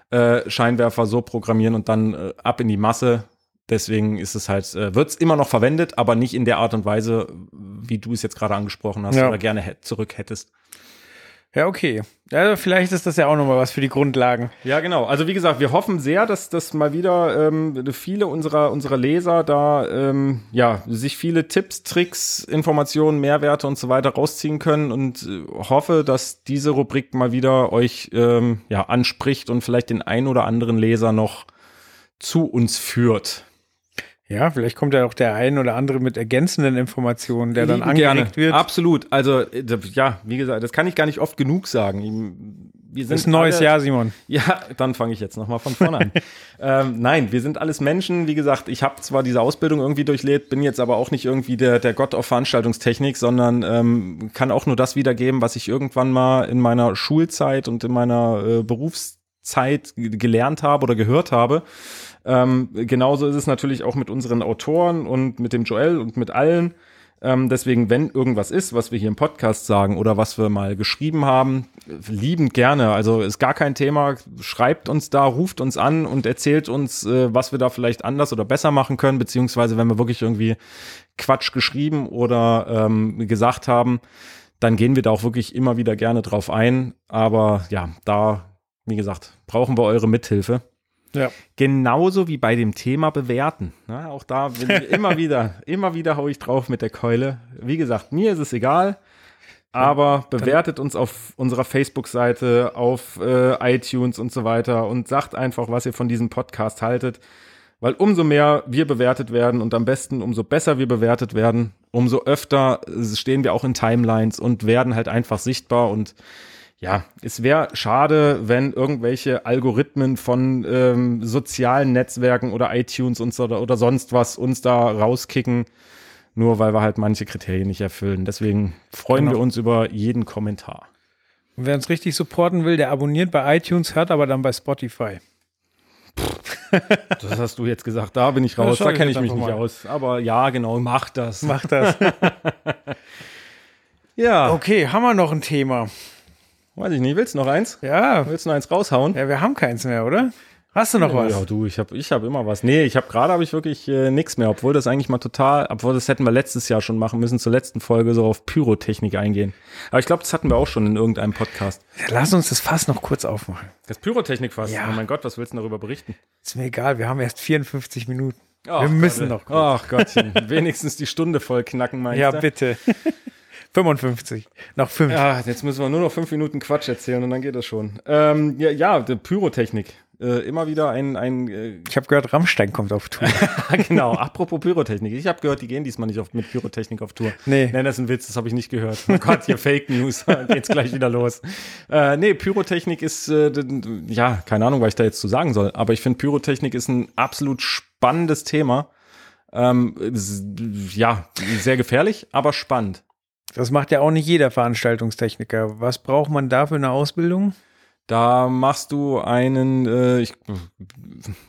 äh, Scheinwerfer so programmieren und dann äh, ab in die Masse. Deswegen ist es halt, äh, wird es immer noch verwendet, aber nicht in der Art und Weise, wie du es jetzt gerade angesprochen hast Ja. oder gerne zurück hättest. Ja, okay. Ja, vielleicht ist das ja auch nochmal was für die Grundlagen. Ja, genau. Also wie gesagt, wir hoffen sehr, dass das mal wieder ähm, viele unserer, unserer Leser da ähm, ja sich viele Tipps, Tricks, Informationen, Mehrwerte und so weiter rausziehen können und äh, hoffe, dass diese Rubrik mal wieder euch ähm, ja anspricht und vielleicht den ein oder anderen Leser noch zu uns führt. Ja, vielleicht kommt ja auch der ein oder andere mit ergänzenden Informationen, der dann angeregt wird. Absolut. Also äh, ja, wie gesagt, das kann ich gar nicht oft genug sagen. Wir sind Das ist ein neues alle- Jahr, Simon. Ja, dann fange ich jetzt nochmal von vorne an. ähm, nein, wir sind alles Menschen. Wie gesagt, ich habe zwar diese Ausbildung irgendwie durchlebt, bin jetzt aber auch nicht irgendwie der, der Gott auf Veranstaltungstechnik, sondern ähm, kann auch nur das wiedergeben, was ich irgendwann mal in meiner Schulzeit und in meiner äh, Berufszeit gelernt habe oder gehört habe. Ähm, genauso ist es natürlich auch mit unseren Autoren und mit dem Joel und mit allen. Ähm, deswegen, wenn irgendwas ist, was wir hier im Podcast sagen oder was wir mal geschrieben haben, liebend gerne. Also ist gar kein Thema. Schreibt uns da, ruft uns an und erzählt uns, äh, was wir da vielleicht anders oder besser machen können, beziehungsweise wenn wir wirklich irgendwie Quatsch geschrieben oder ähm, gesagt haben, dann gehen wir da auch wirklich immer wieder gerne drauf ein. Aber ja, da, wie gesagt, brauchen wir eure Mithilfe. Ja. Genauso wie bei dem Thema bewerten. Ja, auch da bin ich immer wieder, immer wieder hau ich drauf mit der Keule. Wie gesagt, mir ist es egal. Aber bewertet uns auf unserer Facebook-Seite, auf äh, iTunes und so weiter und sagt einfach, was ihr von diesem Podcast haltet. Weil umso mehr wir bewertet werden und am besten umso besser wir bewertet werden, umso öfter stehen wir auch in Timelines und werden halt einfach sichtbar und ja, es wäre schade, wenn irgendwelche Algorithmen von ähm, sozialen Netzwerken oder iTunes und so, oder, oder sonst was uns da rauskicken, nur weil wir halt manche Kriterien nicht erfüllen. Deswegen freuen Genau. wir uns über jeden Kommentar. Und wer uns richtig supporten will, der abonniert bei iTunes, hört aber dann bei Spotify. Das hast du jetzt gesagt, da bin ich raus, da kenne ich mich nicht mal. aus. Aber ja, genau, mach das. Mach das. Ja, Okay, haben wir noch ein Thema? Weiß ich nicht, willst du noch eins? Ja, Willst du noch eins raushauen? ja wir haben keins mehr, oder? Hast du noch was? Ja, du, ich habe ich hab immer was. Nee, ich habe gerade habe ich wirklich äh, nichts mehr, obwohl das eigentlich mal total, obwohl das hätten wir letztes Jahr schon machen müssen, zur letzten Folge so auf Pyrotechnik eingehen. Aber ich glaube, das hatten wir auch schon in irgendeinem Podcast. Lass uns das Fass noch kurz aufmachen. Das Pyrotechnik-Fass. Ja. Oh mein Gott, was willst du darüber berichten? Ist mir egal, wir haben erst 54 Minuten. Ach, wir müssen Gott, noch kurz. Ach Gottchen, wenigstens die Stunde voll knacken, meinst ja, bitte. 55. Noch 5. Ja, jetzt müssen wir nur noch fünf Minuten Quatsch erzählen und dann geht das schon. Ähm, ja, ja, die Pyrotechnik. Äh, immer wieder ein, ein äh, Ich habe gehört, Rammstein kommt auf Tour. genau, apropos Pyrotechnik. Ich habe gehört, die gehen diesmal nicht auf, mit Pyrotechnik auf Tour. Nee. Nein, das ist ein Witz, das habe ich nicht gehört. Oh Gott, hier Fake News, geht's gleich wieder los. Äh, nee, Pyrotechnik ist, äh, ja, keine Ahnung, was ich da jetzt zu sagen soll, aber ich finde, Pyrotechnik ist ein absolut spannendes Thema. Ähm, ja, sehr gefährlich, aber spannend. Das macht ja auch nicht jeder Veranstaltungstechniker. Was braucht man da für eine Ausbildung? Da machst du einen, äh, ich,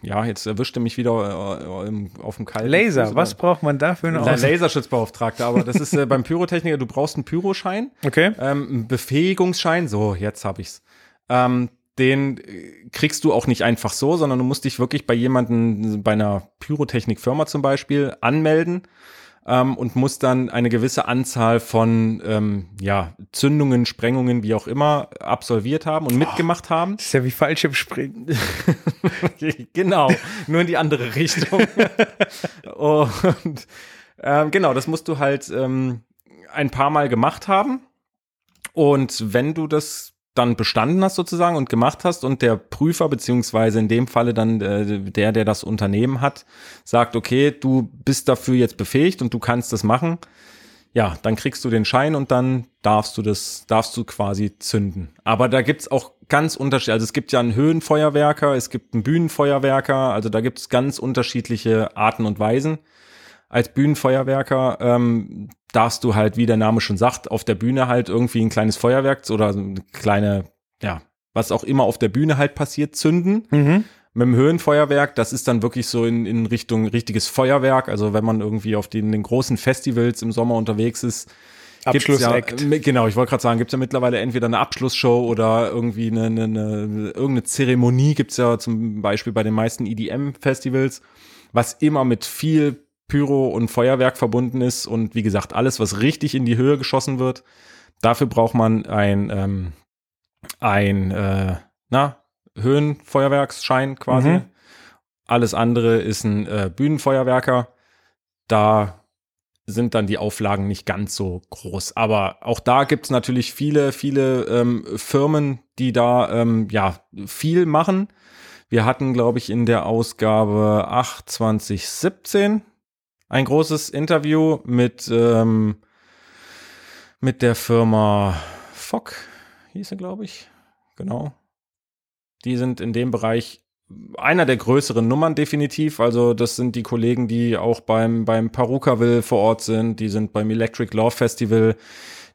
ja, jetzt erwischte mich wieder äh, im- auf dem kalten Laser. Fuß, Was braucht man da für eine La- Ausbildung? Laserschutzbeauftragter, aber das ist äh, beim Pyrotechniker, du brauchst einen Pyroschein, Okay. ähm, einen Befähigungsschein, so, jetzt habe ich's. Ähm, den kriegst du auch nicht einfach so, sondern du musst dich wirklich bei jemandem, bei einer Pyrotechnikfirma zum Beispiel, anmelden ähm, und musst dann eine gewisse Anzahl von ähm, ja, Zündungen, Sprengungen, wie auch immer, absolviert haben und mitgemacht haben. Das ist ja wie Fallschirmspringen. genau, nur in die andere Richtung. und ähm, genau, das musst du halt ähm, ein paar Mal gemacht haben. Und wenn du das dann bestanden hast sozusagen und gemacht hast und der Prüfer beziehungsweise in dem Falle dann äh, der, der das Unternehmen hat, sagt, okay, du bist dafür jetzt befähigt und du kannst das machen, ja, dann kriegst du den Schein und dann darfst du das, darfst du quasi zünden. Aber da gibt's auch ganz unterschiedliche, also es gibt ja einen Höhenfeuerwerker, es gibt einen Bühnenfeuerwerker, also da gibt's ganz unterschiedliche Arten und Weisen. Als Bühnenfeuerwerker ähm, darfst du halt, wie der Name schon sagt, auf der Bühne halt irgendwie ein kleines Feuerwerk oder so eine kleine, ja, was auch immer auf der Bühne halt passiert, zünden. Mhm. Mit dem Höhenfeuerwerk, das ist dann wirklich so in, in Richtung richtiges Feuerwerk. Also wenn man irgendwie auf den, den großen Festivals im Sommer unterwegs ist, Abschlussakt. Ja, genau, ich wollte gerade sagen, gibt's ja mittlerweile entweder eine Abschlussshow oder irgendwie eine, eine, eine irgendeine Zeremonie gibt's ja zum Beispiel bei den meisten EDM-Festivals, was immer mit viel Pyro und Feuerwerk verbunden ist und wie gesagt, alles, was richtig in die Höhe geschossen wird, dafür braucht man ein, ähm, ein äh, na, Höhenfeuerwerksschein quasi. Mhm. Alles andere ist ein äh, Bühnenfeuerwerker. Da sind dann die Auflagen nicht ganz so groß. Aber auch da gibt's natürlich viele, viele ähm, Firmen, die da ähm, ja viel machen. Wir hatten, glaube ich, in der Ausgabe 8 2017 ein großes Interview mit, ähm, mit der Firma Fock, hieß sie, glaube ich. Genau. Die sind in dem Bereich einer der größeren Nummern definitiv. Also das sind die Kollegen, die auch beim, beim Parukaville vor Ort sind. Die sind beim Electric Love Festival.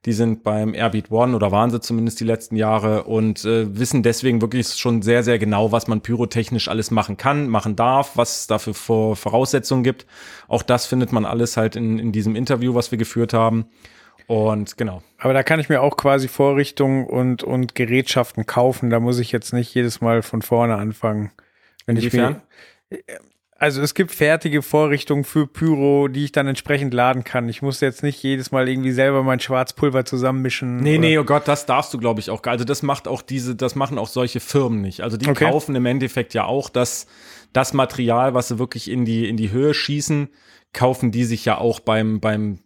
Die sind beim Airbeat One oder waren sie zumindest die letzten Jahre und äh, wissen deswegen wirklich schon sehr, sehr genau, was man pyrotechnisch alles machen kann, machen darf, was es dafür vor Voraussetzungen gibt. Auch das findet man alles halt in, in diesem Interview, was wir geführt haben. Und genau. Aber da kann ich mir auch quasi Vorrichtungen und, und Gerätschaften kaufen. Da muss ich jetzt nicht jedes Mal von vorne anfangen. Wenn ich Inwiefern? mir, Also es gibt fertige Vorrichtungen für Pyro, die ich dann entsprechend laden kann. Ich muss jetzt nicht jedes Mal irgendwie selber mein Schwarzpulver zusammenmischen. Nee, nee, oh Gott, das darfst du, glaube ich, auch. gar- Also das macht auch diese, das machen auch solche Firmen nicht. Also die Okay. kaufen im Endeffekt ja auch das, das Material, was sie wirklich in die, in die Höhe schießen, kaufen die sich ja auch beim, beim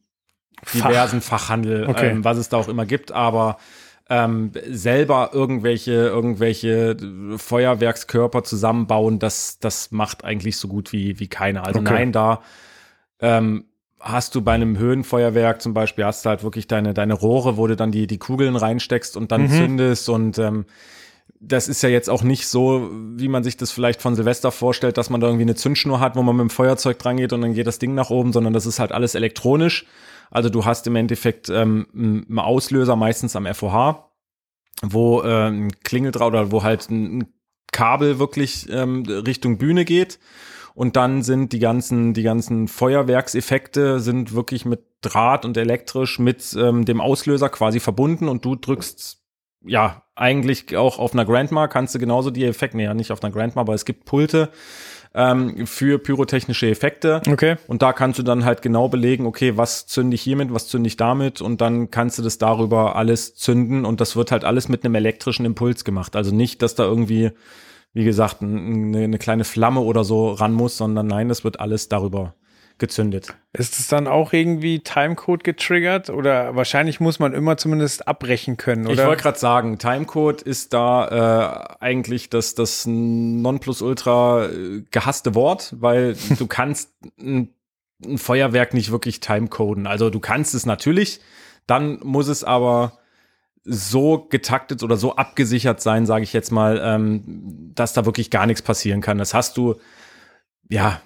Fach. diversen Fachhandel, Okay. ähm, was es da auch immer gibt, aber ähm, selber irgendwelche, irgendwelche Feuerwerkskörper zusammenbauen, das, das macht eigentlich so gut wie, wie keiner. Also Okay. nein, da ähm, hast du bei einem Höhenfeuerwerk zum Beispiel, hast du halt wirklich deine, deine Rohre, wo du dann die, die Kugeln reinsteckst und dann Mhm. zündest und ähm, das ist ja jetzt auch nicht so, wie man sich das vielleicht von Silvester vorstellt, dass man da irgendwie eine Zündschnur hat, wo man mit dem Feuerzeug dran geht und dann geht das Ding nach oben, sondern das ist halt alles elektronisch. Also du hast im Endeffekt ähm, einen Auslöser meistens am FOH, wo äh, ein Klingel drauf oder wo halt ein Kabel wirklich ähm, Richtung Bühne geht. Und dann sind die ganzen, die ganzen Feuerwerkseffekte sind wirklich mit Draht und elektrisch mit ähm, dem Auslöser quasi verbunden und du drückst ja, eigentlich auch auf einer Grandma kannst du genauso die Effekte, nee, ja, nicht auf einer Grandma, aber es gibt Pulte ähm, für pyrotechnische Effekte. Okay. Und da kannst du dann halt genau belegen, okay, was zünde ich hiermit, was zünde ich damit und dann kannst du das darüber alles zünden und das wird halt alles mit einem elektrischen Impuls gemacht. Also nicht, dass da irgendwie, wie gesagt, ein- eine, eine kleine Flamme oder so ran muss, sondern nein, das wird alles darüber gezündet. Ist es dann auch irgendwie Timecode getriggert oder wahrscheinlich muss man immer zumindest abbrechen können, Ich oder? wollte gerade sagen, Timecode ist da äh, eigentlich das, das Nonplusultra äh, gehasste Wort, weil du kannst ein, ein Feuerwerk nicht wirklich timecoden. Also du kannst es natürlich, dann muss es aber so getaktet oder so abgesichert sein, sage ich jetzt mal, ähm, dass da wirklich gar nichts passieren kann. Das hast du, ja,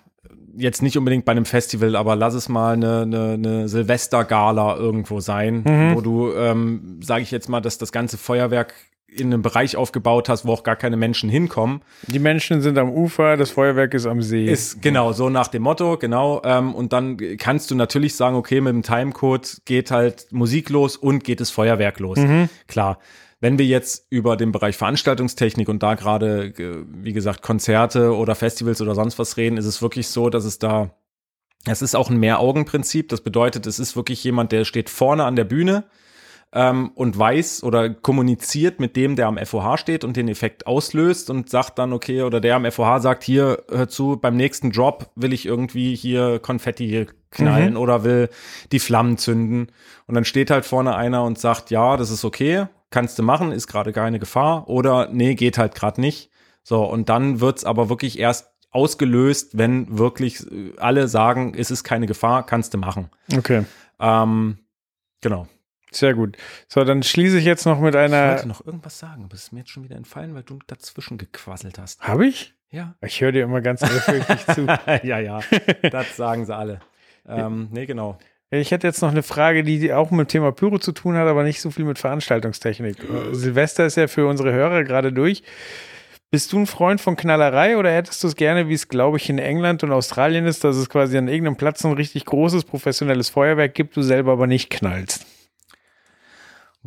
jetzt nicht unbedingt bei einem Festival, aber lass es mal eine, eine, eine Silvestergala irgendwo sein, wo du, ähm, sage ich jetzt mal, dass das ganze Feuerwerk in einem Bereich aufgebaut hast, wo auch gar keine Menschen hinkommen. Die Menschen sind am Ufer, das Feuerwerk ist am See. Ist genau so nach dem Motto, genau. Ähm, und dann kannst du natürlich sagen, okay, mit dem Timecode geht halt Musik los und geht das Feuerwerk los. Klar. Wenn wir jetzt über den Bereich Veranstaltungstechnik und da gerade, äh, wie gesagt, Konzerte oder Festivals oder sonst was reden, ist es wirklich so, dass es da, es ist auch ein Mehr-Augen-Prinzip. Das bedeutet, es ist wirklich jemand, der steht vorne an der Bühne ähm, und weiß oder kommuniziert mit dem, der am FOH steht und den Effekt auslöst und sagt dann, okay, oder der am FOH sagt, hier, hör zu, beim nächsten Drop will ich irgendwie hier Konfetti knallen oder will die Flammen zünden. Und dann steht halt vorne einer und sagt, ja, das ist okay, kannst du machen, ist gerade keine Gefahr oder nee, geht halt gerade nicht. So, und dann wird's aber wirklich erst ausgelöst, wenn wirklich äh, alle sagen, es ist keine Gefahr, kannst du machen. Okay, Ähm, genau. sehr gut. So, dann schließe ich jetzt noch mit Ich einer. wollte noch irgendwas sagen, aber es ist mir jetzt schon wieder entfallen, weil du dazwischen gequasselt hast. Habe ich? Ja. Ich höre dir immer ganz ehrfürchtig zu. ja, ja. Das sagen sie alle. Ähm, nee, genau. Ich hätte jetzt noch eine Frage, die auch mit dem Thema Pyro zu tun hat, aber nicht so viel mit Veranstaltungstechnik. Äh, Silvester ist ja für unsere Hörer gerade durch. Bist du ein Freund von Knallerei oder hättest du es gerne, wie es, glaube ich, in England und Australien ist, dass es quasi an irgendeinem Platz ein richtig großes professionelles Feuerwerk gibt, du selber aber nicht knallst?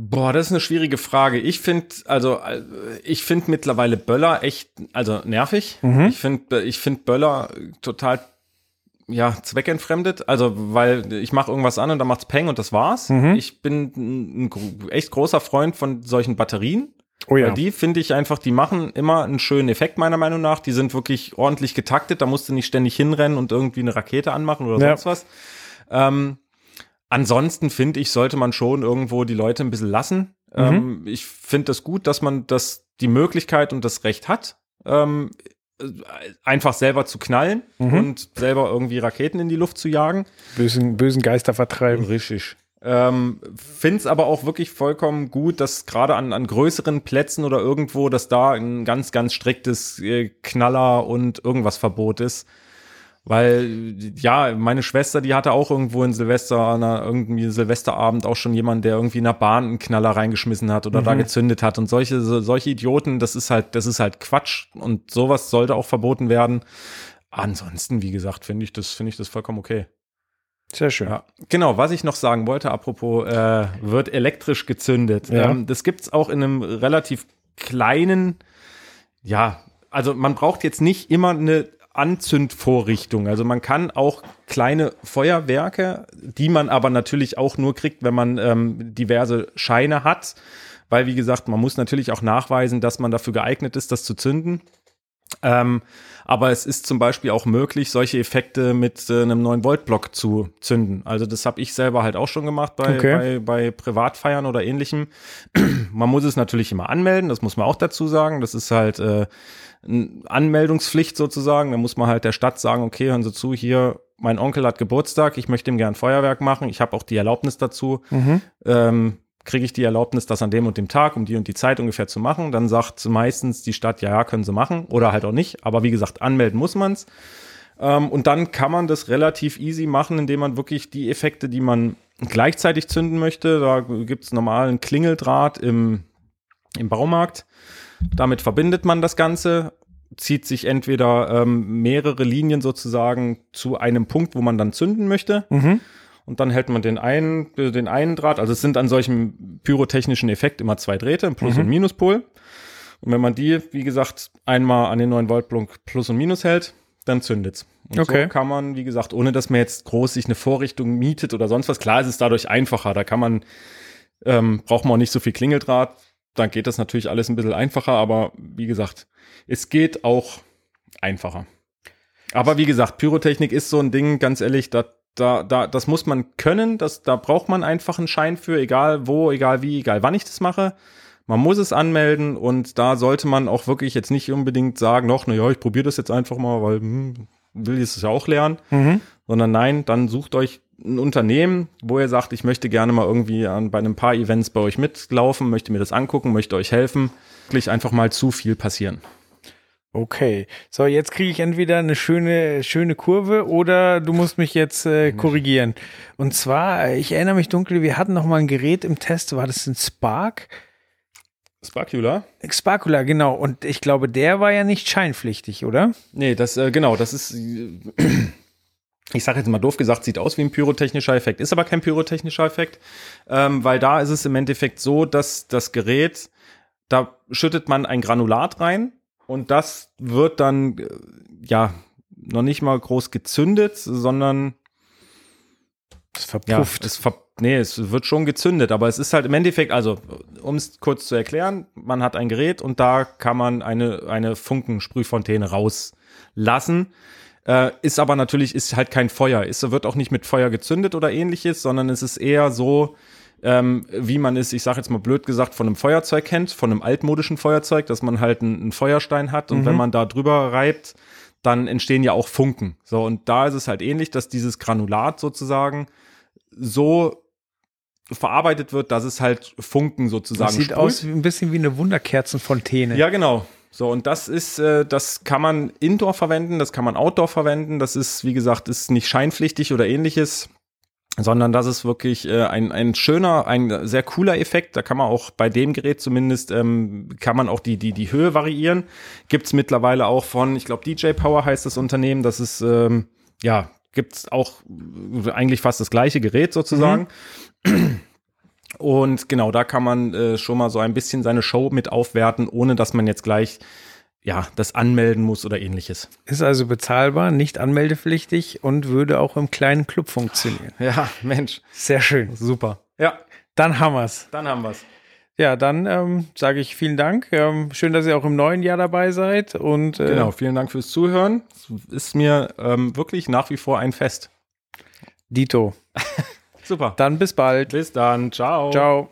Boah, das ist eine schwierige Frage. Ich finde, also äh, ich finde mittlerweile Böller echt, also nervig. Ich finde, ich finde Böller total ja zweckentfremdet. Also weil ich mache irgendwas an und dann macht's Peng und das war's. Ich bin ein, echt großer Freund von solchen Batterien. Oh ja. Weil die finde ich einfach, die machen immer einen schönen Effekt meiner Meinung nach. Die sind wirklich ordentlich getaktet. Da musst du nicht ständig hinrennen und irgendwie eine Rakete anmachen oder Ja. sonst was. Ähm, ansonsten finde ich, sollte man schon irgendwo die Leute ein bisschen lassen. Ähm, ich finde das gut, dass man das die Möglichkeit und das Recht hat, ähm, äh, einfach selber zu knallen und selber irgendwie Raketen in die Luft zu jagen. Bösen, bösen Geister vertreiben. Richtig. Ähm, Finde es aber auch wirklich vollkommen gut, dass gerade an, an größeren Plätzen oder irgendwo, dass da ein ganz, ganz striktes äh, Knaller und irgendwas Verbot ist. Weil, ja, meine Schwester, die hatte auch irgendwo in Silvester, an einer, irgendwie Silvesterabend auch schon jemand, der irgendwie in der Bahn einen Knaller reingeschmissen hat oder da gezündet hat. Und solche, so, solche Idioten, das ist halt, das ist halt Quatsch. Und sowas sollte auch verboten werden. Ansonsten, wie gesagt, finde ich das, finde ich das vollkommen okay. Sehr schön. Ja, genau, was ich noch sagen wollte, apropos, äh, wird elektrisch gezündet. Ja. Ähm, das gibt's auch in einem relativ kleinen, ja, also man braucht jetzt nicht immer eine Anzündvorrichtung. Also man kann auch kleine Feuerwerke, die man aber natürlich auch nur kriegt, wenn man ähm, diverse Scheine hat. Weil, wie gesagt, man muss natürlich auch nachweisen, dass man dafür geeignet ist, das zu zünden. Ähm, aber es ist zum Beispiel auch möglich, solche Effekte mit äh, einem 9-Volt-Block zu zünden. Also das habe ich selber halt auch schon gemacht bei, Okay. bei, bei Privatfeiern oder ähnlichem. man muss es natürlich immer anmelden, das muss man auch dazu sagen. Das ist halt äh, Anmeldungspflicht sozusagen. Da muss man halt der Stadt sagen, okay, hören Sie zu, hier, mein Onkel hat Geburtstag, ich möchte ihm gern Feuerwerk machen, ich habe auch die Erlaubnis dazu. Ähm, kriege ich die Erlaubnis, das an dem und dem Tag um die und die Zeit ungefähr zu machen. Dann sagt meistens die Stadt, ja, ja, können sie machen oder halt auch nicht. Aber wie gesagt, anmelden muss man's. Ähm, und dann kann man das relativ easy machen, indem man wirklich die Effekte, die man gleichzeitig zünden möchte, da gibt's normalen Klingeldraht im, im Baumarkt. Damit verbindet man das Ganze, zieht sich entweder ähm, mehrere Linien sozusagen zu einem Punkt, wo man dann zünden möchte. Und dann hält man den einen, äh, den einen Draht, also es sind an solchem pyrotechnischen Effekt immer zwei Drähte, ein Plus- und Minuspol. Und wenn man die, wie gesagt, einmal an den 9 Volt Block Plus und Minus hält, dann zündet's. Und Okay. so kann man, wie gesagt, ohne dass man jetzt groß sich eine Vorrichtung mietet oder sonst was, klar ist es dadurch einfacher. Da kann man, ähm, braucht man auch nicht so viel Klingeldraht. Dann geht das natürlich alles ein bisschen einfacher, aber wie gesagt, es geht auch einfacher. Aber wie gesagt, Pyrotechnik ist so ein Ding, ganz ehrlich, da, da, da, das muss man können, das, da braucht man einfach einen Schein für, egal wo, egal wie, egal wann ich das mache. Man muss es anmelden und da sollte man auch wirklich jetzt nicht unbedingt sagen, noch, na ja, ich probiere das jetzt einfach mal, weil hm, will es ja auch lernen, sondern nein, dann sucht euch ein Unternehmen, wo ihr sagt, ich möchte gerne mal irgendwie an, bei einem paar Events bei euch mitlaufen, möchte mir das angucken, möchte euch helfen. Wirklich einfach mal zu viel passieren. Okay. So, jetzt kriege ich entweder eine schöne, schöne Kurve oder du musst mich jetzt äh, korrigieren. Und zwar, ich erinnere mich dunkel, wir hatten noch mal ein Gerät im Test, war das ein Spark? Sparkula? Sparkula, genau. Und ich glaube, der war ja nicht scheinpflichtig, oder? Nee, das, äh, genau, das ist, äh, ich sage jetzt mal doof gesagt, sieht aus wie ein pyrotechnischer Effekt, ist aber kein pyrotechnischer Effekt, ähm, weil da ist es im Endeffekt so, dass das Gerät, da schüttet man ein Granulat rein und das wird dann, äh, ja, noch nicht mal groß gezündet, sondern ja, verpufft. es ver nee, es wird schon gezündet, aber es ist halt im Endeffekt, also um es kurz zu erklären, man hat ein Gerät und da kann man eine, eine Funkensprühfontäne rauslassen. Äh, ist aber natürlich, ist halt kein Feuer. Ist, wird auch nicht mit Feuer gezündet oder ähnliches, sondern es ist eher so, ähm, wie man es, ich sage jetzt mal blöd gesagt, von einem Feuerzeug kennt, von einem altmodischen Feuerzeug, dass man halt einen, einen Feuerstein hat und wenn man da drüber reibt, dann entstehen ja auch Funken. So, und da ist es halt ähnlich, dass dieses Granulat sozusagen so verarbeitet wird, dass es halt Funken sozusagen das sieht sprüht. aus wie ein bisschen wie eine Wunderkerzenfontäne. Ja, genau. So, und das ist, äh, das kann man indoor verwenden, das kann man outdoor verwenden. Das ist, wie gesagt, ist nicht scheinpflichtig oder ähnliches, sondern das ist wirklich äh, ein, ein schöner, ein sehr cooler Effekt. Da kann man auch bei dem Gerät zumindest, ähm, kann man auch die, die, die Höhe variieren. Gibt's mittlerweile auch von, ich glaube, DJ Power heißt das Unternehmen. Das ist, ähm, ja, gibt's auch eigentlich fast das gleiche Gerät sozusagen. Und genau, da kann man äh, schon mal so ein bisschen seine Show mit aufwerten, ohne dass man jetzt gleich ja das anmelden muss oder ähnliches. Ist also bezahlbar, nicht anmeldepflichtig und würde auch im kleinen Club funktionieren. Ja, Mensch, Sehr schön. super. Ja, Dann haben wir's. dann haben wir's. Ja, dann ähm, sage ich vielen Dank. Ähm, schön, dass ihr auch im neuen Jahr dabei seid. Und äh, Genau, vielen Dank fürs Zuhören. Es ist mir ähm, wirklich nach wie vor ein Fest. Dito. Super. Dann bis bald. Bis dann. Ciao. Ciao.